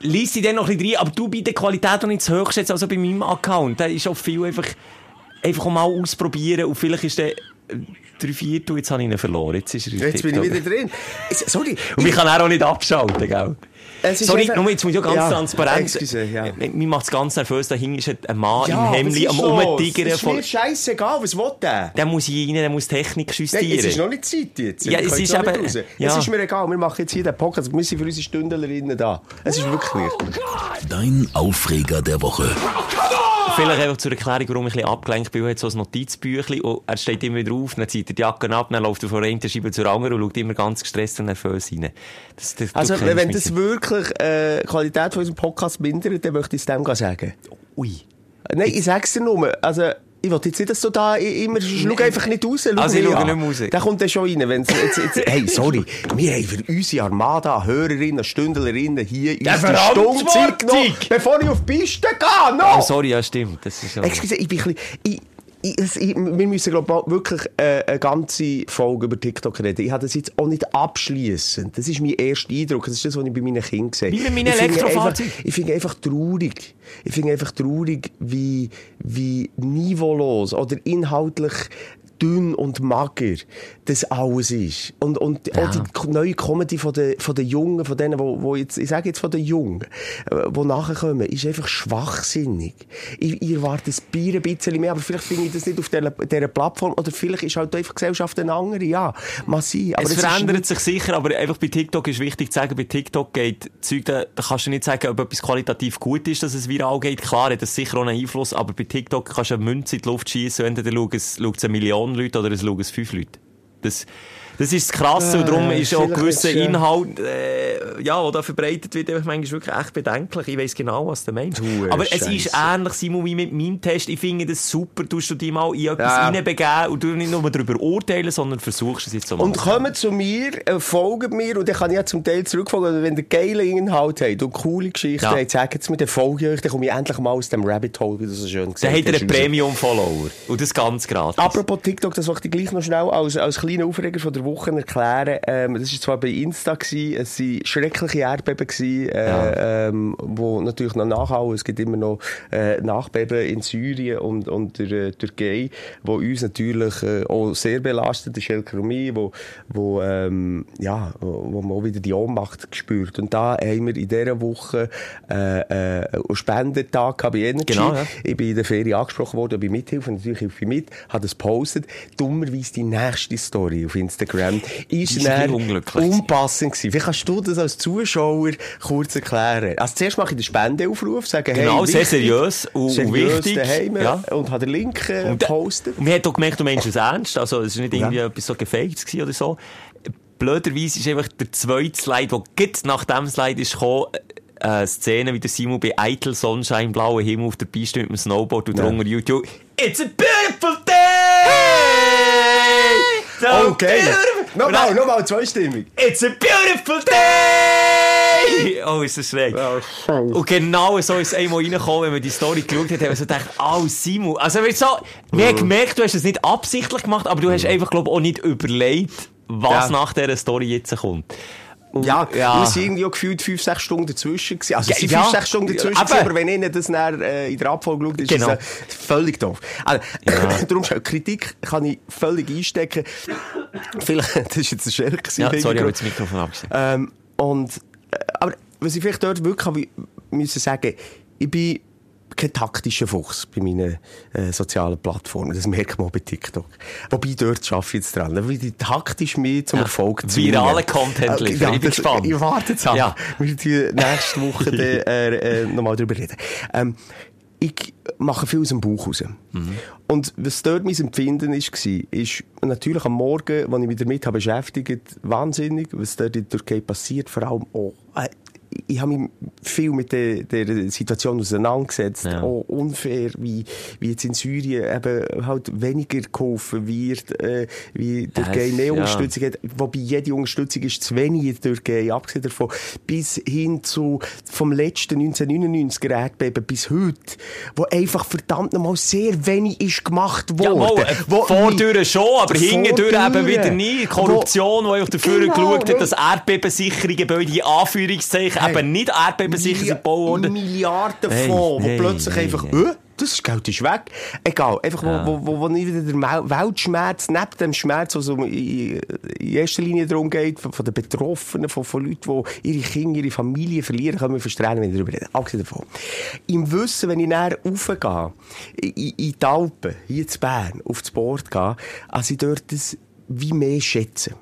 [SPEAKER 4] liest sie dann noch ein bisschen rein, aber du bei der Qualität noch nicht zu hoch schätzt, also bei meinem Account. Da ist auch viel einfach, einfach mal ausprobieren und vielleicht ist der äh, drei Viertel, jetzt habe ich ihn verloren. Jetzt ist er
[SPEAKER 5] Jetzt bin ich wieder drin. Sorry.
[SPEAKER 4] Und ich kann auch nicht abschalten, gell?
[SPEAKER 5] Es ist
[SPEAKER 4] Sorry,
[SPEAKER 5] einfach-
[SPEAKER 4] nur jetzt muss ich auch ganz
[SPEAKER 5] Ja,
[SPEAKER 4] transparent.
[SPEAKER 5] excuse, ja.
[SPEAKER 4] Mir macht es ganz nervös, da hinten ist ein Mann
[SPEAKER 5] Ja,
[SPEAKER 4] im
[SPEAKER 5] was
[SPEAKER 4] am? Rumtigern.
[SPEAKER 5] Es ist mir scheißegal, was will der?
[SPEAKER 4] Der muss rein, der muss Technik
[SPEAKER 5] Nein,
[SPEAKER 4] justieren.
[SPEAKER 5] es ist noch nicht Zeit jetzt.
[SPEAKER 4] Ja, es ist eben- ja.
[SPEAKER 5] Es ist mir egal, wir machen jetzt hier den Podcast. Wir sind für unsere Stündlerinnen da. Es ist wirklich.
[SPEAKER 3] Dein Aufreger der Woche.
[SPEAKER 4] Vielleicht einfach zur Erklärung, warum ich ein bisschen abgelenkt bin. Er hat so ein Notizbüchlein und er steht immer wieder auf, dann zieht er die Jacke ab, dann läuft er von der einen Scheibe zur anderen und schaut immer ganz gestresst und nervös rein. Das, das,
[SPEAKER 5] Also, wenn das wirklich äh, die Qualität von unserem Podcast mindert, dann möchte ich es dem sagen.
[SPEAKER 4] Ui.
[SPEAKER 5] Nein, ich sag's dir nur. Also, ich will jetzt nicht, dass du da immer, schau einfach nicht raus. Schau
[SPEAKER 4] Also, ich schaue nicht raus.
[SPEAKER 5] Der kommt dann schon rein. Wenn's, jetzt, jetzt, hey, sorry. Wir haben für unsere Armada Hörerinnen, Stündlerinnen hier unsere! Stunde genommen, bevor ich auf die Piste gehe. No!
[SPEAKER 4] Oh, sorry, ja, stimmt. Das ist ja...
[SPEAKER 5] Excuse, ich bin ein bisschen... Ich, ich, wir müssen, glaube ich, wirklich äh, eine ganze Folge über TikTok reden. Ich habe das jetzt auch nicht abschließend. Das ist mein erster Eindruck. Das ist das, was ich bei meinen Kindern sehe.
[SPEAKER 4] Wie mit meinen
[SPEAKER 5] Ich finde
[SPEAKER 4] Elektrofahrzeugen.
[SPEAKER 5] einfach- Ich finde einfach traurig. Ich finde einfach traurig, wie, wie niveaulos oder inhaltlich dünn und mager das alles ist. Und, und auch die neue Comedy von den, von den Jungen, von denen, wo, wo jetzt, ich sage jetzt von den Jungen, äh, die nachkommen, ist einfach schwachsinnig. Ich, ich erwarte es Bier ein bisschen mehr, aber vielleicht finde ich das nicht auf dieser, dieser Plattform, oder vielleicht ist halt einfach Gesellschaft eine andere, ja. Mal sein. Aber
[SPEAKER 4] es
[SPEAKER 5] ist
[SPEAKER 4] verändert sich sicher, aber einfach bei TikTok ist wichtig zu sagen, bei TikTok geht Zeug, da, da kannst du nicht sagen, ob etwas qualitativ gut ist, dass es viral geht. Klar hat das sicher auch einen Einfluss, aber bei TikTok kannst du eine Münze in die Luft schießen, entweder schauen es, schaut es eine Million Leute oder es schauen es fünf Leute. Das, das ist das Krasse und darum
[SPEAKER 5] Äh,
[SPEAKER 4] ist auch gewisser. Inhalt, äh, ja, der da verbreitet wird, einfach manchmal wirklich echt bedenklich. Ich weiss genau, was du meinst.
[SPEAKER 5] Du, äh,
[SPEAKER 4] Aber es ist ähnlich, Simon, wie mit meinem Test. Ich finde das super, tust du dich mal in etwas
[SPEAKER 5] Ja.
[SPEAKER 4] reinbegeben und du nicht nur darüber urteilen, sondern versuchst es jetzt so
[SPEAKER 5] Und
[SPEAKER 4] mal.
[SPEAKER 5] kommen zu mir, äh, folgen mir, und dann kann ich ja zum Teil zurückfolgen, wenn ihr geile Inhalt habt und coole Geschichten
[SPEAKER 4] Ja.
[SPEAKER 5] habt, sagt es mir, dann folge ich euch, dann komme ich endlich mal aus dem Rabbit Hole, wie du so schön gesagt
[SPEAKER 4] Dann hat er
[SPEAKER 5] hast,
[SPEAKER 4] einen. Premium-Follower. Und das ganz gratis.
[SPEAKER 5] Apropos TikTok, das möchte ich gleich noch schnell als, als kleinen Aufreger von der Woche erklären. Ähm, das war zwar bei Insta, gewesen, es waren schreckliche Erdbeben, gewesen, äh, ähm, wo natürlich noch nachhauen. Es gibt immer noch äh, Nachbeben in Syrien und, und der äh, Türkei, wo uns natürlich äh, auch sehr belastet. Die Schelkeromie, wo, wo, ähm, ja, wo, man auch wieder die Ohnmacht spürt. Und da haben wir in dieser Woche äh, äh, einen Spendentag bei Energy.
[SPEAKER 4] Genau, ja.
[SPEAKER 5] Ich bin in der Ferie angesprochen worden, bei Mithilfe, natürlich helfe ich mit, habe das gepostet. Dummerweise die nächste Story auf Instagram ist,
[SPEAKER 4] ist
[SPEAKER 5] dann
[SPEAKER 4] unglücklich.
[SPEAKER 5] unpassend gewesen. Wie kannst du das als Zuschauer kurz erklären? Also zuerst mache ich den Spendeaufruf, sage,
[SPEAKER 4] Genau,
[SPEAKER 5] hey,
[SPEAKER 4] sehr
[SPEAKER 5] wichtig,
[SPEAKER 4] seriös und-
[SPEAKER 5] seriös
[SPEAKER 4] wichtig.
[SPEAKER 5] daheim,
[SPEAKER 4] Ja.
[SPEAKER 5] und habe den Link äh,
[SPEAKER 4] Und,
[SPEAKER 5] gepostet.
[SPEAKER 4] Und man hat auch gemerkt, du meinst es ernst. Also, es ist nicht irgendwie
[SPEAKER 5] Ja.
[SPEAKER 4] etwas so gefaked oder so. Blöderweise ist einfach der zweite Slide, der geht nach dem Slide ist gekommen, äh, eine Szene, wie der Simon bei Eitel Sonnenschein, blauer Himmel auf der Piste mit dem Snowboard und
[SPEAKER 5] Ja.
[SPEAKER 4] drunter YouTube. It's a beautiful! So
[SPEAKER 5] Okay. Nochmal, nochmal, zweistimmig.
[SPEAKER 4] It's a beautiful day! Oh, ist das schräg. Und genau so ist es einmal reingekommen, wenn man die Story geschaut hat, haben wir so gedacht, oh, Simon. Also, wir, so, wir haben gemerkt, du hast es nicht absichtlich gemacht, aber du hast einfach, glaube ich, auch nicht überlegt, was
[SPEAKER 5] Ja.
[SPEAKER 4] nach dieser Story jetzt kommt. Und-
[SPEAKER 5] Ja,
[SPEAKER 4] ja.
[SPEAKER 5] wir sind irgendwie auch gefühlt 5, 6 Stunden dazwischen gewesen. Also, es sind
[SPEAKER 4] Ja,
[SPEAKER 5] 5, 6 Stunden dazwischen
[SPEAKER 4] ja,
[SPEAKER 5] gewesen, aber wenn ihnen das dann, äh, in der Abfolge schaut, ist
[SPEAKER 4] Genau.
[SPEAKER 5] es äh, völlig doof. Also, [CLEARS THROAT] darum, schon, Kritik kann ich völlig einstecken. Vielleicht, [LAUGHS] das ist jetzt ein Scherz. gewesen,
[SPEAKER 4] Ja, sorry, ich habe das Mikrofon abgestellt.
[SPEAKER 5] Ähm, und, äh, aber was ich vielleicht dort wirklich müssen sagen, ich bin kein taktischer Fuchs bei meinen äh, sozialen Plattformen. Das merkt man auch bei TikTok. Wobei, dort arbeite ich jetzt dran. Weil die taktisch mehr zum
[SPEAKER 4] Ja,
[SPEAKER 5] Erfolg
[SPEAKER 4] virale Content
[SPEAKER 5] Äh,
[SPEAKER 4] liefern. Ich bin gespannt.
[SPEAKER 5] Ich warte jetzt ab.
[SPEAKER 4] Ja.
[SPEAKER 5] Wir werden nächste Woche dann, [LAUGHS] äh, äh, nochmal darüber reden. Ähm, ich mache viel aus dem Bauch raus.
[SPEAKER 4] Mhm.
[SPEAKER 5] Und was dort mein Empfinden ist, war, ist natürlich am Morgen, als ich mich damit habe beschäftigt wahnsinnig, was dort in der Türkei passiert, vor allem auch, äh, ich habe mich viel mit der, der Situation auseinandergesetzt.
[SPEAKER 4] Ja.
[SPEAKER 5] Auch unfair, wie, wie jetzt in Syrien eben halt weniger geholfen wird, äh, wie die
[SPEAKER 4] Ja,
[SPEAKER 5] Türkei mehr
[SPEAKER 4] ja.
[SPEAKER 5] Unterstützung hat. Wobei jede Unterstützung ist zu wenig in der Türkei, abgesehen davon, bis hin zu vom letzten 1999 Erdbeben bis heute, wo einfach verdammt nochmal sehr wenig ist gemacht worden.
[SPEAKER 4] Ja, äh,
[SPEAKER 5] Wo
[SPEAKER 4] vordurch schon, aber hintendurch eben wieder nie. Korruption, die auch dafür
[SPEAKER 5] Genau,
[SPEAKER 4] geschaut hat, dass erdbebensichere Gebäude in Anführungszeichen. Eben nicht erdbebensicher sind gebaut worden.
[SPEAKER 5] Milliarden
[SPEAKER 4] Hey,
[SPEAKER 5] wo plötzlich einfach, das Geld ist weg. Egal, einfach,
[SPEAKER 4] Ja.
[SPEAKER 5] wo, wo, wo nicht wieder der Wel- Weltschmerz, neben dem Schmerz, um in, in erster Linie darum geht, von, von den Betroffenen, von, von Leuten, die ihre Kinder, ihre Familie verlieren, können wir verstehen, wenn wir darüber reden. Abgesehen davon. Im Wissen, wenn ich näher raufgehe, in, in die Alpen, hier in Bern, auf das Board gehe, also ich dort das wie mehr schätzen.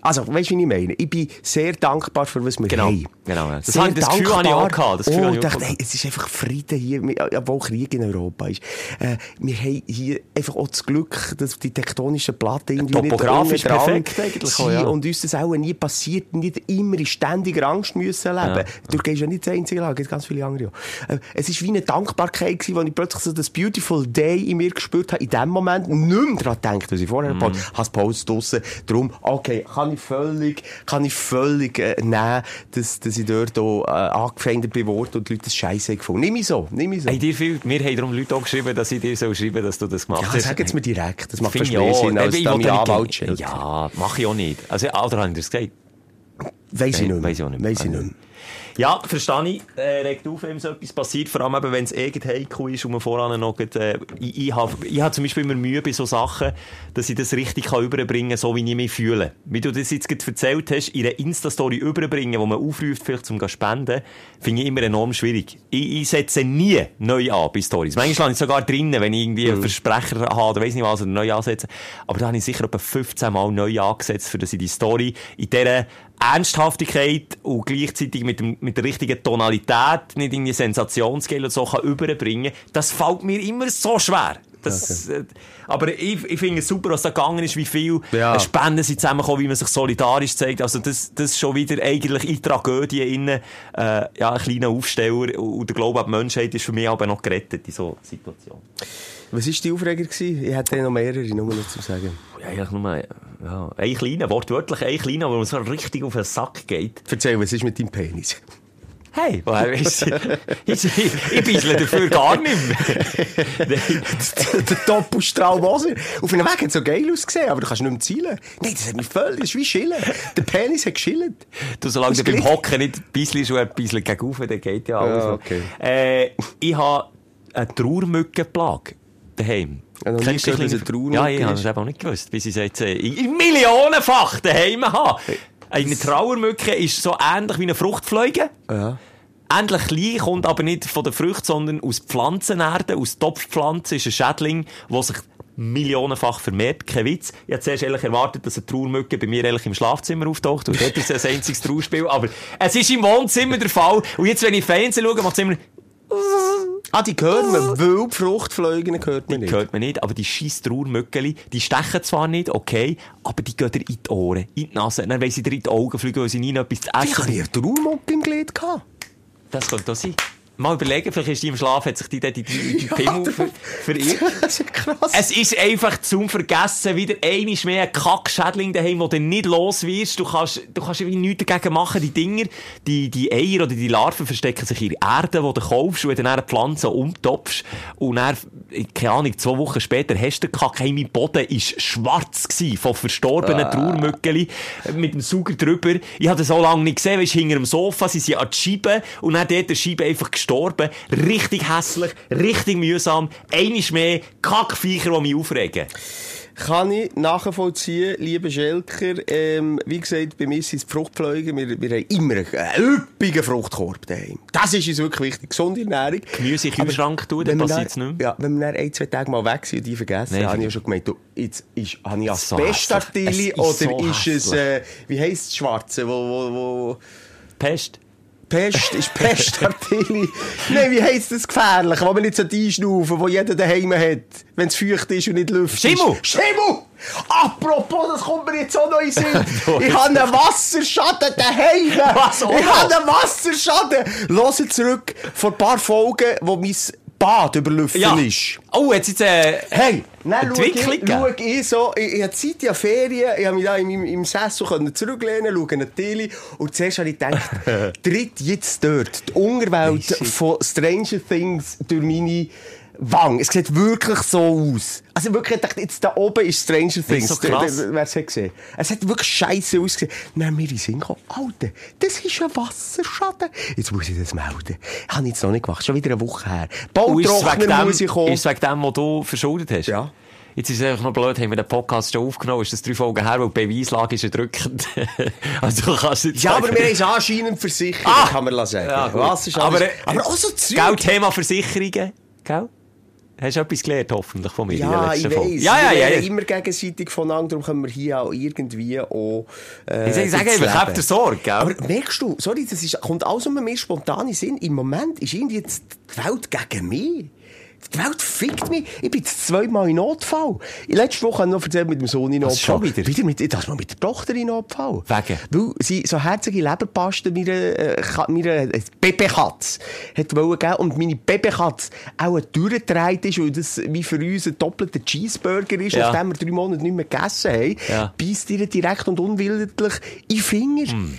[SPEAKER 5] Also, weißt du, wie ich meine? Ich bin sehr dankbar für was wir
[SPEAKER 4] Genau,
[SPEAKER 5] haben.
[SPEAKER 4] Genau, ja. Das
[SPEAKER 5] Sehr
[SPEAKER 4] das Gefühl habe ich auch gehabt, das Gefühl
[SPEAKER 5] oh,
[SPEAKER 4] ich
[SPEAKER 5] dachte, hey, es ist einfach Frieden hier, obwohl Krieg in Europa ist. Äh, wir haben hier einfach auch das Glück, dass die tektonischen Platten irgendwie
[SPEAKER 4] Topografisch
[SPEAKER 5] nicht
[SPEAKER 4] perfekt eigentlich
[SPEAKER 5] sind
[SPEAKER 4] ja.
[SPEAKER 5] und uns das auch nie passiert, nicht immer in ständiger Angst müssen leben.
[SPEAKER 4] Ja.
[SPEAKER 5] Türkei ist ja nicht das einzige Land, es gibt ganz viele andere. Äh, es ist wie eine Dankbarkeit gewesen, wo ich plötzlich so das Beautiful Day in mir gespürt habe, in dem Moment nicht mehr daran gedacht, was ich vorher mhm. habe, habe Pause draussen, darum, okay, kann ich völlig, kann ich völlig äh, nehmen, dass, dass ich dort auch äh, angefeindet bin worden und die Leute das Scheiße haben gefunden. Nimm ich so, nimm ich so.
[SPEAKER 4] Hey, dir viel, mir haben darum Leute auch geschrieben, dass ich dir so schreiben dass du das gemacht
[SPEAKER 5] ja,
[SPEAKER 4] hast.
[SPEAKER 5] sag jetzt mir direkt, das macht fast mehr. Sinn, als da mein Anwalt
[SPEAKER 4] nicht-. Ja, mache ich auch nicht. Also, oder habe ich das gesagt?
[SPEAKER 5] Weiss ich nicht mehr.
[SPEAKER 4] Weiss ich auch nicht.
[SPEAKER 5] Weiss ich nicht mehr.
[SPEAKER 4] Ja, verstehe ich. Äh, regt auf, wenn so etwas passiert. Vor allem eben, wenn es irgend heikel ist und man voran noch äh, ich, ich habe ich hab zum Beispiel immer Mühe bei so Sachen, dass ich das richtig kann überbringen kann, so wie ich mich fühle. Wie du das jetzt gerade erzählt hast, in einer Insta-Story überbringen, wo man aufruft, vielleicht zum zu spenden, finde ich immer enorm schwierig. Ich, ich setze nie neu an bei Stories. Manchmal habe ich sogar drinnen, wenn ich irgendwie einen Versprecher habe oder weiss nicht was, oder neu ansetze. Aber da habe ich sicher etwa 15 Mal neu angesetzt, für dass ich die Story in dieser Ernsthaftigkeit und gleichzeitig mit, dem, mit der richtigen Tonalität, nicht irgendwie Sensationsgeld und so kann überbringen. Das fällt mir immer so schwer. Das, äh, aber ich, ich finde es super, was da gegangen ist, wie viel
[SPEAKER 5] Ja.
[SPEAKER 4] äh, Spenden sind zusammengekommen, wie man sich solidarisch zeigt. Also das, das ist schon wieder eigentlich in Tragödie innen, äh, ja, ein kleiner Aufsteller und der Glaube an die Menschheit ist für mich aber noch gerettet in so Situationen.
[SPEAKER 5] Was war die Aufreger? Gewesen? Ich hätte noch mehrere, nur noch zu sagen.
[SPEAKER 4] Ja, eigentlich nur, ja, ein kleiner, wortwörtlich ein kleiner, wo man so richtig auf den Sack geht.
[SPEAKER 5] Erzähl, was ist mit deinem Penis?
[SPEAKER 4] Hey, woher [LAUGHS] weiss ich? Ich, ich, ich bissle dafür gar nicht mehr.
[SPEAKER 5] Der Doppelstrahl Moser. Auf einem Weg hat es so geil ausgesehen, aber du kannst nicht mehr zielen. Nein, das hat mich völlig, das ist wie Schillen. Der Penis hat geschillt.
[SPEAKER 4] Du, solange du beim. Hocken nicht bisselst und ein bisschen gegen dann geht ja alles.
[SPEAKER 5] Ja, okay.
[SPEAKER 4] Äh, ich habe eine Trauermückenplage daheim.
[SPEAKER 5] Nie
[SPEAKER 4] Kennst du
[SPEAKER 5] eine Trauermücke
[SPEAKER 4] Ja, ich habe das eben auch nicht gewusst, bis ich es jetzt äh, in millionenfach daheim habe. Eine Trauermücke ist so ähnlich wie eine Fruchtfliege.
[SPEAKER 5] Ja.
[SPEAKER 4] Ähnlich klein, kommt aber nicht von der Frucht, sondern aus Pflanzenerde, aus Topfpflanzen, ist ein Schädling, der sich millionenfach vermehrt. Kein Witz. Ich hätte zuerst ehrlich erwartet, dass eine Trauermücke bei mir ehrlich im Schlafzimmer auftaucht. Und dort ist es ein einziges Trauerspiel. Aber es ist im Wohnzimmer der Fall. Und jetzt, wenn ich Fernsehen schaue, macht es immer,
[SPEAKER 5] Ah, die hört man, weil die Fruchtfliegen hört man nicht.
[SPEAKER 4] hört man nicht, aber die scheiß Trauermückeli, die stechen zwar nicht, okay, aber die gehen dir in die Ohren, in die Nase. Dann wollen sie dir in die Augen fliegen, weil sie nie etwas zu
[SPEAKER 5] Ich
[SPEAKER 4] essen
[SPEAKER 5] hatte eine Trauermucke im Glied. gehabt.
[SPEAKER 4] Das könnte auch sein. Mal überlegen, vielleicht ist die im Schlaf, hat sich die in die, die [LAUGHS] Pimmel ver verirrt. [LAUGHS]
[SPEAKER 5] Das ist krass.
[SPEAKER 4] Es ist einfach zum Vergessen wieder einiges mehr ein Kackschädling daheim, wo du nicht los wirst. Du kannst, du kannst wie nichts dagegen machen. Die Dinger, die, die Eier oder die Larven verstecken sich in der Erde, die du kaufst und wenn du dann eine Pflanze umtopfst und dann, keine Ahnung, zwei Wochen später hast du den mein Boden war schwarz gewesen, von verstorbenen
[SPEAKER 5] Ah.
[SPEAKER 4] Trauermückeli mit dem Sauger drüber. Ich habe das so lange nicht gesehen, weisst, hinter dem Sofa, sie sind an die Scheibe und dann dort der Scheibe einfach gestorben. Richtig hässlich, richtig mühsam. Einiges mehr Kackviecher, die mich aufregen.
[SPEAKER 5] Kann ich nachvollziehen, liebe Schelker. Ähm, wie gesagt, bei mir sind es die Fruchtfliegen. Wir, wir haben immer einen üppigen Fruchtkorb daheim. Das ist uns wirklich wichtig. Gesunde Ernährung.
[SPEAKER 4] Gemüse in den Kühlschrank tun, dann passiert's
[SPEAKER 5] dann-
[SPEAKER 4] nicht mehr.
[SPEAKER 5] Ja, wenn wir dann ein, zwei Tage mal weg sind und die vergessen,
[SPEAKER 4] Nein,
[SPEAKER 5] habe ich ja schon gemeint, du, jetzt ist, habe ich
[SPEAKER 4] So
[SPEAKER 5] Asbestartili.
[SPEAKER 4] Es
[SPEAKER 5] oder
[SPEAKER 4] ist so
[SPEAKER 5] ist es, äh, wie heisst das Schwarze, wo, wo, wo,
[SPEAKER 4] Pest.
[SPEAKER 5] Pest, ist Pestartili. [LAUGHS] Nein, wie heisst das gefährlich, wo man nicht so einschnaufen, wo jeder daheim hat, wenn es feucht ist und nicht Luft
[SPEAKER 4] Schimmel.
[SPEAKER 5] Schimmel! Apropos, das kommt mir jetzt auch noch in Sinn. [LAUGHS] ich habe einen Wasserschaden daheim.
[SPEAKER 4] Was,
[SPEAKER 5] ich habe einen Wasserschaden. Hört zurück vor ein paar Folgen, wo mein Bad überlüftet
[SPEAKER 4] Ja.
[SPEAKER 5] ist.
[SPEAKER 4] Oh, jetzt jetzt, äh,
[SPEAKER 5] Hey, dann schau ich, schau ich so, ich, ich hatte hatte Ferien, ich habe mich da im, im, im Sessel können zurücklehnen, schaue eine Tele und zuerst habe ich gedacht, [LAUGHS] tritt jetzt dort die Unterwelt von Stranger Things durch meine Wange. Es sieht wirklich so aus. Also wirklich, ich dachte, jetzt da oben ist Stranger Things.
[SPEAKER 4] so krass.
[SPEAKER 5] Wer es hat gesehen? Es hat wirklich scheiße ausgesehen. Dann wir in Sinn gekommen, Alter, das ist ein Wasserschaden. Jetzt muss ich das melden. Habe ich jetzt noch nicht gemacht, schon wieder eine Woche her.
[SPEAKER 4] ist
[SPEAKER 5] Bautrockner muss ich kommen.
[SPEAKER 4] ist wegen dem, was du verschuldet hast?
[SPEAKER 5] Ja.
[SPEAKER 4] Jetzt ist es einfach noch blöd, haben wir den Podcast schon aufgenommen, ist das drei Folgen her, weil die Beweislage ist ja drückend. [LAUGHS] also du kannst jetzt
[SPEAKER 5] Ja, aber wir haben es anscheinend versichert,
[SPEAKER 4] Ah!
[SPEAKER 5] kann man sagen.
[SPEAKER 4] Ja.
[SPEAKER 5] Was ist
[SPEAKER 4] aber,
[SPEAKER 5] alles-
[SPEAKER 4] äh,
[SPEAKER 5] aber auch so Zeug.
[SPEAKER 4] Gell, Thema Versicherungen, gell? Hast du etwas gelernt, hoffentlich, von mir in der
[SPEAKER 5] Ja,
[SPEAKER 4] letzten
[SPEAKER 5] ich
[SPEAKER 4] Folge?
[SPEAKER 5] weiss.
[SPEAKER 4] Ja, ja,
[SPEAKER 5] wir
[SPEAKER 4] ja. ja.
[SPEAKER 5] immer gegenseitig voneinander, darum können wir hier auch irgendwie auch, äh,
[SPEAKER 4] Ich sage, ich habt ihr Sorge, gell?
[SPEAKER 5] Aber merkst du, sorry, das ist, kommt alles um mir spontan in Sinn. Im Moment ist irgendwie die Welt gegen mich. Die Welt fickt mich. Ich bin jetzt zweimal in Notfall. Letzte Woche habe ich noch erzählt mit dem Sohn in Notfall.
[SPEAKER 4] schon wieder?
[SPEAKER 5] Wieder mit, das mal mit der Tochter in Notfall.
[SPEAKER 4] Wegen?
[SPEAKER 5] Weil sie so herzige Leberpaste meiner, äh, meiner äh, Babykatze hat wollen geben und meine Babykatze auch durchgedreht ist, weil das wie für uns ein doppelter Cheeseburger ist,
[SPEAKER 4] Ja.
[SPEAKER 5] nachdem wir drei Monate nicht mehr gegessen haben,
[SPEAKER 4] Ja.
[SPEAKER 5] beißt ihr direkt und unwillentlich in den Finger.
[SPEAKER 4] Hm.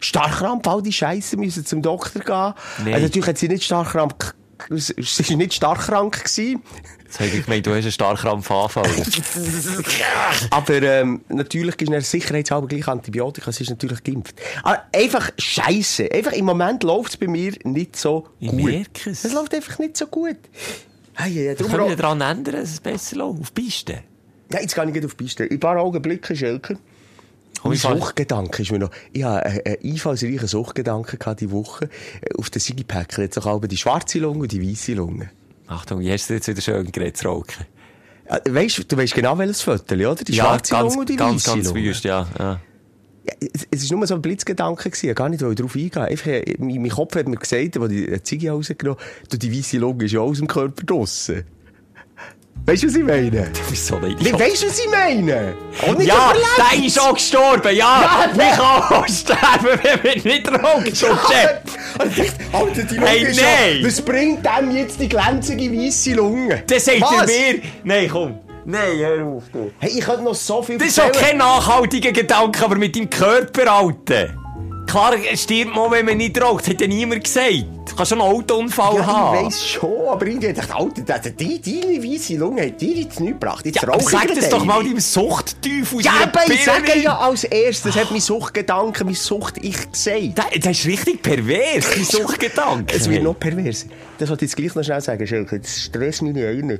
[SPEAKER 5] Starkrampf, all die Scheiße müssen zum Doktor gehen.
[SPEAKER 4] Nein.
[SPEAKER 5] Also natürlich hat sie nicht Starkrampf, sie war nicht starkkrank gewesen.
[SPEAKER 4] Jetzt habe ich gemeint, du hast einen Starkrampf anfallen. [LAUGHS]
[SPEAKER 5] Aber ähm, natürlich ist es sicherheitshalber gleich Antibiotika, es ist natürlich geimpft. Aber einfach Scheiße. Einfach im Moment läuft es bei mir nicht so
[SPEAKER 4] Ich
[SPEAKER 5] gut.
[SPEAKER 4] merke es.
[SPEAKER 5] Es läuft einfach nicht so gut. Hey, ja, darum
[SPEAKER 4] können wir daran ändern, dass es besser läuft. Auf Piste.
[SPEAKER 5] ja, jetzt kann ich gleich auf Piste. In ein paar Augenblicken, Schelker. Mein Suchtgedanke ist mir noch, ich hatte einen, einfallsreichen Suchtgedanken diese Woche. Äh, Auf den Sigi-Päckchen jetzt auch die schwarze Lunge und die weiße Lunge.
[SPEAKER 4] Achtung, jetzt jetzt wieder schön geredet.
[SPEAKER 5] Ja, Weißt, du weißt genau welches Foto, oder? Die schwarze
[SPEAKER 4] ganz,
[SPEAKER 5] Lunge und die
[SPEAKER 4] ganz,
[SPEAKER 5] weiße
[SPEAKER 4] ganz
[SPEAKER 5] Lunge.
[SPEAKER 4] wüst, ja. ja.
[SPEAKER 5] Ja, es, ist nur so ein Blitzgedanke gewesen, ich gar nicht darauf eingehen. Einfach, äh, mein, Kopf hat mir gesagt, als ich die Ziege rausgenommen habe, du, die weiße Lunge ist ja aus dem Körper draussen. Weißt du, was ich meine? [LAUGHS]
[SPEAKER 4] Du bist so ein
[SPEAKER 5] Nee,
[SPEAKER 4] Idiot.
[SPEAKER 5] weißt du, was ich meine? Auch nicht
[SPEAKER 4] Ja,
[SPEAKER 5] überlebt.
[SPEAKER 4] der ist auch gestorben, ja!
[SPEAKER 5] Ja, [LAUGHS]
[SPEAKER 4] Wir kann auch sterben, wenn wir nicht rauchen, so Chef!
[SPEAKER 5] Und ich Alter, die Lunge
[SPEAKER 4] Hey,
[SPEAKER 5] ist
[SPEAKER 4] nein!
[SPEAKER 5] was bringt dem jetzt die glänzige weiße Lunge?
[SPEAKER 4] Das sagt er mir... Nein, komm. Nein, hör auf, du.
[SPEAKER 5] Hey, ich könnte noch so viel
[SPEAKER 4] Das ist auch kein nachhaltiger Gedanke, aber mit deinem Körper, Alter. Klar, es stirbt man, wenn man nicht raucht, hat ja niemand gesagt. Du kannst schon einen Autounfall
[SPEAKER 5] Ja,
[SPEAKER 4] haben.
[SPEAKER 5] ich weiss schon, aber ich dachte, Alter, die, die, deine weiße Lunge hat dir jetzt nichts gebracht. Jetzt
[SPEAKER 4] Ja, aber sag das doch mal deinem Suchtteufel.
[SPEAKER 5] Ja, aber ich sage ja als erstes, hat mein Suchtgedanke, mein Sucht-Ich gesagt.
[SPEAKER 4] Das, das ist richtig pervers, dein [LAUGHS] Suchtgedanke.
[SPEAKER 5] Es wird noch pervers. Das wollte ich jetzt gleich noch schnell sagen, Schelke. Das stresst nicht ein.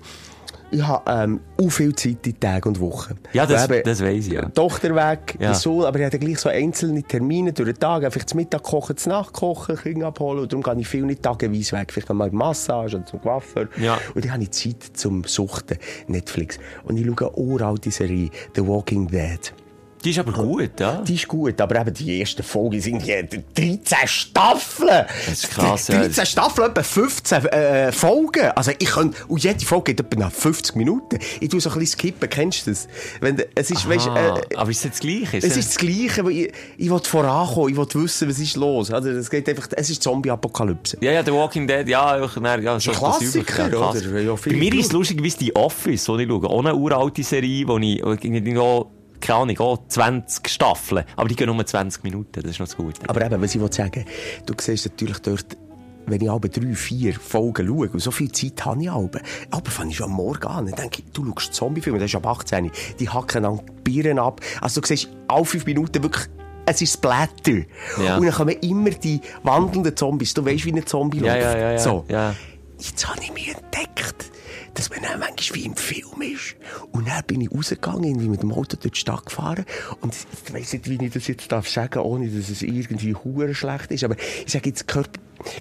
[SPEAKER 5] Ich habe ähm, auch viel Zeit in Tagen und Wochen.
[SPEAKER 4] Ja, das, das weiss ich, ja.
[SPEAKER 5] Tochter weg,
[SPEAKER 4] Ja.
[SPEAKER 5] Sohn, aber ich habe gleich so einzelne Termine durch den Tag. Einfach zum Mittag kochen, zum Nacht kochen, Kinder abholen. Und darum gehe ich viel nicht tageweise weg. Vielleicht mal Massage oder zum Coiffeur.
[SPEAKER 4] Ja.
[SPEAKER 5] Und dann habe ich Zeit zum Suchten. Netflix. Und ich schaue eine uralte Serie, The Walking Dead.
[SPEAKER 4] Die ist aber gut, ja.
[SPEAKER 5] Die ist gut, aber eben die ersten Folgen sind ja 13 Staffeln.
[SPEAKER 4] Das ist krass, ja.
[SPEAKER 5] 13 Staffeln, etwa 15 äh, Folgen. Also ich kann, und jede Folge geht etwa nach 50 Minuten. Ich tue so ein bisschen skippen, kennst du das? Wenn, es ist, weißt,
[SPEAKER 4] Ah,
[SPEAKER 5] äh,
[SPEAKER 4] aber ist das das Gleiche?
[SPEAKER 5] es ist das Gleiche, weil ich, ich will vorankommen, ich will wissen, was ist los. Also, es geht einfach, es ist Zombie-Apokalypse.
[SPEAKER 4] Ja, ja, The Walking Dead, ja, einfach, nein, ja, so
[SPEAKER 5] Klassiker,
[SPEAKER 4] ja,
[SPEAKER 5] oder? Ja,
[SPEAKER 4] Bei mir ist es
[SPEAKER 5] gut.
[SPEAKER 4] lustigerweise die Office, die ich schaue. Auch eine uralte Serie, wo ich, wo ich auch, keine Ahnung, auch 20 Staffeln. Aber die gehen nur 20 Minuten, das ist noch das Gute.
[SPEAKER 5] Aber eben, was ich sagen, du siehst natürlich dort, wenn ich alle drei, vier Folgen schaue, und so viel Zeit habe ich alle, aber fange ich schon am Morgen an, dann denke ich, du schaust Zombiefilme, das ist ab 18, die hacken an die Birnen ab, also du siehst alle fünf Minuten wirklich, es ist Splatter.
[SPEAKER 4] Ja.
[SPEAKER 5] Und dann kommen immer die wandelnden Zombies, du weißt, wie ein Zombie
[SPEAKER 4] Ja,
[SPEAKER 5] läuft.
[SPEAKER 4] ja, ja, ja.
[SPEAKER 5] So. Jetzt habe ich mich entdeckt, dass man dann manchmal wie im Film ist. Und dann bin ich rausgegangen, irgendwie mit dem Auto durch die Stadt gefahren. Und ich weiss nicht, wie ich das jetzt darf sagen, ohne dass es irgendwie hure schlecht ist. Aber ich sage jetzt körp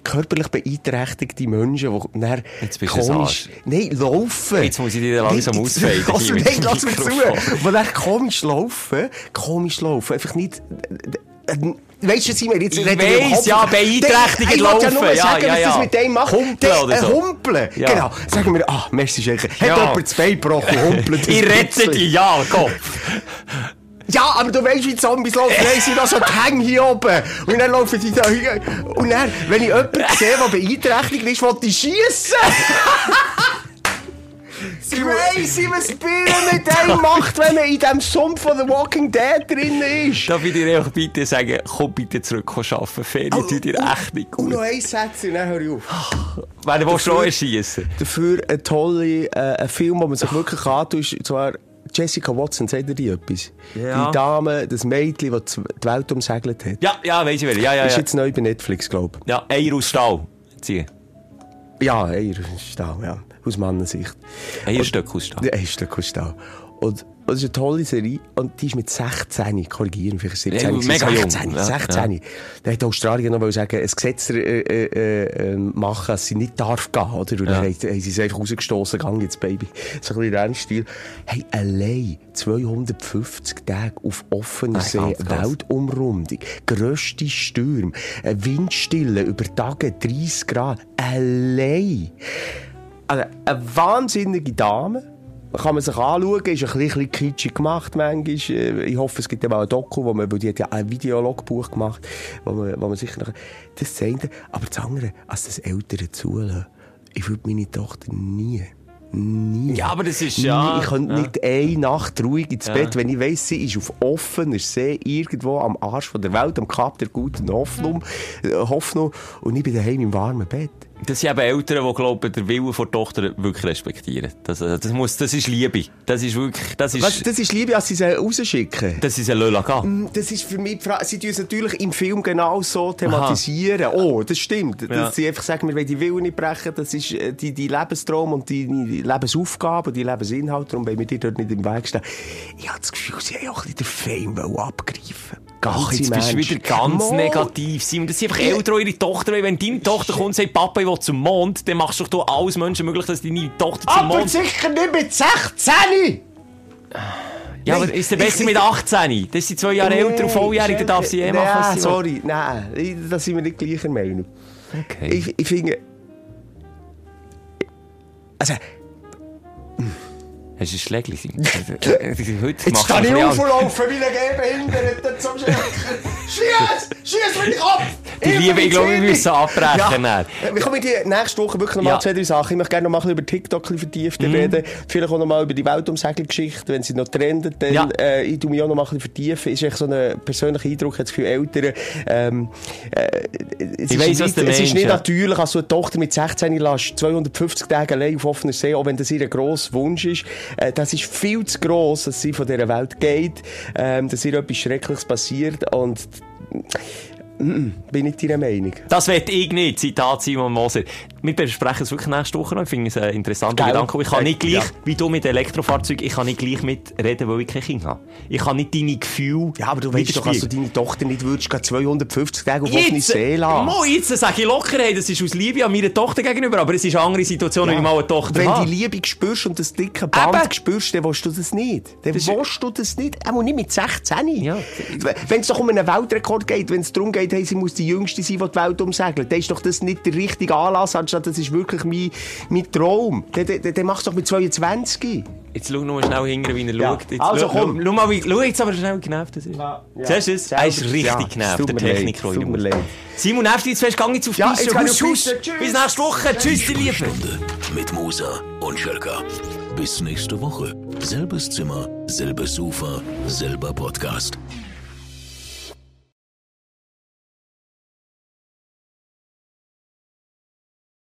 [SPEAKER 5] körperlich beeinträchtigte Menschen, die dann
[SPEAKER 4] Jetzt bist
[SPEAKER 5] komisch, nein, laufen.
[SPEAKER 4] Jetzt muss ich dich langsam
[SPEAKER 5] mir, [LAUGHS]
[SPEAKER 4] mit
[SPEAKER 5] nein, lass mir zu. Die dann komisch laufen, komisch laufen, einfach nicht, äh, Weißt du, was ich meine? Jetzt
[SPEAKER 4] Ich weiss, ja,
[SPEAKER 5] nicht-
[SPEAKER 4] beeinträchtigen
[SPEAKER 5] Ich wollte
[SPEAKER 4] laufen,
[SPEAKER 5] ja nur
[SPEAKER 4] ja,
[SPEAKER 5] sagen,
[SPEAKER 4] ja,
[SPEAKER 5] was das
[SPEAKER 4] ja.
[SPEAKER 5] mit dem macht.
[SPEAKER 4] Humpeln
[SPEAKER 5] Der-
[SPEAKER 4] oder so.
[SPEAKER 5] Humpeln,
[SPEAKER 4] Ja.
[SPEAKER 5] genau. Sagen wir, ah, merci Schenker. Hat
[SPEAKER 4] Ja.
[SPEAKER 5] jemand das Bein gebrochen, humpelt.
[SPEAKER 4] Ich rette dich, ja, Kopf.
[SPEAKER 5] Ja, aber du weißt, wie Zombies laufen. Nein, sie noch so die Hänge hier oben. Und dann laufen die da hin. Und dann, wenn ich jemanden sehe, der beeinträchtigt ist, will ich schiessen. Crazy, was Bier mit einem macht, wenn man in diesem Sumpf von The Walking Dead drin ist.
[SPEAKER 4] Darf ich dir einfach bitte sagen, komm bitte zurück arbeiten, Ferien tut dir echt nicht
[SPEAKER 5] Und
[SPEAKER 4] gut.
[SPEAKER 5] noch ein Satz, und dann höre ich auf. [GASPS]
[SPEAKER 4] Wenn du willst,
[SPEAKER 5] Dafür-
[SPEAKER 4] auch erschiessen.
[SPEAKER 5] Dafür ein toller äh, Film, wo man sich wirklich antut, ist zwar Jessica Watson, sagt ihr die etwas?
[SPEAKER 4] Ja.
[SPEAKER 5] Die Dame, das Mädchen, das die Welt umsegelt hat.
[SPEAKER 4] Ja, ja, weiss ich wieder. Ja, ja,
[SPEAKER 5] Ist
[SPEAKER 4] ja.
[SPEAKER 5] jetzt neu bei Netflix, glaube ich.
[SPEAKER 4] Ja, Eier aus Stahl. Zieh.
[SPEAKER 5] Ja, Eier Stau, ja. Aus Mannensicht.
[SPEAKER 4] Eierstöcke aus Stahl.
[SPEAKER 5] Ja, Eierstöcke aus Stau. Und das ist eine tolle Serie. Und die ist mit 16, korrigieren, vielleicht 17.
[SPEAKER 4] Ja, mega jung.
[SPEAKER 5] 16,
[SPEAKER 4] Ja,
[SPEAKER 5] 16. Da hat Australien noch sagen, ein Gesetz äh, äh, äh, machen, dass sie nicht darf gehen, oder? Und dann
[SPEAKER 4] Ja.
[SPEAKER 5] haben, haben sie es einfach rausgestoßen, gang jetzt, Baby. So ein bisschen Rennstil. Hey, allein 250 Tage auf offener See. Weltumrundung, grösste Stürme, Windstille über Tage 30 Grad, allein. Also, eine wahnsinnige Dame. Kann man sich anschauen, ist ein bisschen kitschig gemacht manchmal. Äh, Ich hoffe, es gibt eben auch ein Doku, wo man, weil die hat ja ein Videologbuch gemacht, wo man, wo man sicher noch, das zeigt, aber das andere, als das Eltern zulassen, ich würde meine Tochter nie, nie.
[SPEAKER 4] Ja, aber das ist
[SPEAKER 5] nie,
[SPEAKER 4] ja-
[SPEAKER 5] Ich könnte
[SPEAKER 4] ja.
[SPEAKER 5] nicht eine Nacht ruhig ins
[SPEAKER 4] Ja.
[SPEAKER 5] Bett, wenn ich weiss, sie ist auf offener See, irgendwo am Arsch von der Welt, am Kap der guten Hoffnung, äh, Hoffnung, und ich bin daheim im warmen Bett.
[SPEAKER 4] Das sind eben Eltern, die, glauben, den Willen der Tochter wirklich respektieren. Das, äh, das, muss, das ist Liebe. Das ist wirklich, das ist,
[SPEAKER 5] Was, das ist Liebe, als sie sie rausschicken.
[SPEAKER 4] das ist ein Löla gehen.
[SPEAKER 5] Das ist für mich die Frage. Sie tun es natürlich im Film genau so thematisieren. Oh, das stimmt.
[SPEAKER 4] Ja.
[SPEAKER 5] Dass sie einfach sagen, wir wollen die Willen nicht brechen. Das ist äh, die, die Lebenstraum und die, die Lebensaufgabe und die Lebensinhalt. Darum wollen wir dir dort nicht im Weg stehen. Ich habe das Gefühl, sie haben auch ein bisschen den Fame abgreifen
[SPEAKER 4] Ach, jetzt bist du wieder ganz
[SPEAKER 5] Mal.
[SPEAKER 4] negativ. Simon, das sind einfach. Eltern, ihre Tochter. Wenn deine Tochter kommt und sagt, Papa, ich will zum Mond, dann machst du doch alles Menschen möglich, dass deine Tochter zum
[SPEAKER 5] Aber
[SPEAKER 4] Mond...
[SPEAKER 5] sicher nicht mit 16!
[SPEAKER 4] Ja, aber ist es besser mit 18? Das sind zwei Jahre älter und volljährig, dann darf sie eh machen, was
[SPEAKER 5] Nein,
[SPEAKER 4] sie
[SPEAKER 5] sorry, nein, da sind wir nicht gleicher Meinung.
[SPEAKER 4] Okay.
[SPEAKER 5] Ich, ich finde... Also,
[SPEAKER 4] Hast du ein Schlägli, Simon? Heute
[SPEAKER 5] Jetzt kann ich
[SPEAKER 4] bisschen
[SPEAKER 5] auflaufen wie ein Gehbehinderter zum Schießen. Schieß! Schieß mir den Kopf!
[SPEAKER 4] Die Liebe, ich glaube, wir müssen abbrechen.
[SPEAKER 5] Ja. Wir kommen die nächste Woche wirklich noch mal
[SPEAKER 4] Ja.
[SPEAKER 5] zwei, drei Sachen. Ich möchte gerne noch mal ein bisschen über TikTok bisschen vertiefter reden. Vielleicht auch noch mal über die Weltumsegelgeschichte, wenn sie noch trendet. Dann,
[SPEAKER 4] Ja.
[SPEAKER 5] äh, ich tu mich auch noch mal ein bisschen vertiefen. Ist echt so ein persönlicher Eindruck, das Gefühl, Eltern, ähm, äh, es
[SPEAKER 4] Ich
[SPEAKER 5] ist
[SPEAKER 4] weiss,
[SPEAKER 5] nicht, Es ist nicht natürlich, als du eine Tochter mit 16 lässt, 250 Tage allein auf offener See, auch wenn das ihr grosser Wunsch ist. Äh, das ist viel zu gross, dass sie von dieser Welt geht, ähm, dass ihr etwas Schreckliches passiert und mm, bin nicht deiner Meinung.
[SPEAKER 4] Das wird ich nicht, Zitat Simon Moser. Wir besprechen es wirklich nächste Woche noch. Ich finde es ein interessanter. Gedanke. Ich kann nicht gleich,
[SPEAKER 5] Ja.
[SPEAKER 4] wie du mit Elektrofahrzeugen, ich kann nicht gleich mitreden, weil ich kein Kind habe. Ich kann nicht deine Gefühle
[SPEAKER 5] Ja, aber du weißt doch, dass du deine Tochter nicht würdest, gerade 250 Tage auf offene See lassen.
[SPEAKER 4] Mo, jetzt sage ich locker, hey, das ist aus Liebe an meiner Tochter gegenüber, aber es ist eine andere Situation, wenn ich mal eine Tochter
[SPEAKER 5] Wenn du die Liebe spürst und das dicke Band
[SPEAKER 4] Eben.
[SPEAKER 5] spürst, dann willst du das nicht. Dann
[SPEAKER 4] Das
[SPEAKER 5] willst du das nicht. Auch nicht mit 16.
[SPEAKER 4] Ja.
[SPEAKER 5] Wenn es doch um einen Weltrekord geht, wenn es darum geht, hey, sie muss die Jüngste sein, die die Welt umsegelt, dann ist doch das nicht der richtige Anlass, anstatt das ist wirklich mein, mein Traum. Dann, dann, dann machst du doch mit 22.
[SPEAKER 4] Jetzt schau nur schnell hinter, wie er
[SPEAKER 5] Ja.
[SPEAKER 4] schaut. Jetzt,
[SPEAKER 5] Also,
[SPEAKER 4] schau,
[SPEAKER 5] komm.
[SPEAKER 4] Schau, mal, wie, schau jetzt aber schnell, wie genervt das ist. Siehst du es? Er ist richtig
[SPEAKER 5] Ja, es
[SPEAKER 4] genervt, der Techniker.
[SPEAKER 5] es tut mir leid.
[SPEAKER 4] Simon, nervt dich jetzt fest, geh jetzt auf die
[SPEAKER 5] Ja,
[SPEAKER 4] Piste.
[SPEAKER 5] jetzt. Tschüss.
[SPEAKER 4] Bis nächste Woche. Tschüss, die Liebe.
[SPEAKER 3] Stunde mit Musa und Schelka. Bis nächste Woche. Selbes Zimmer, selbes Sofa, selber Podcast.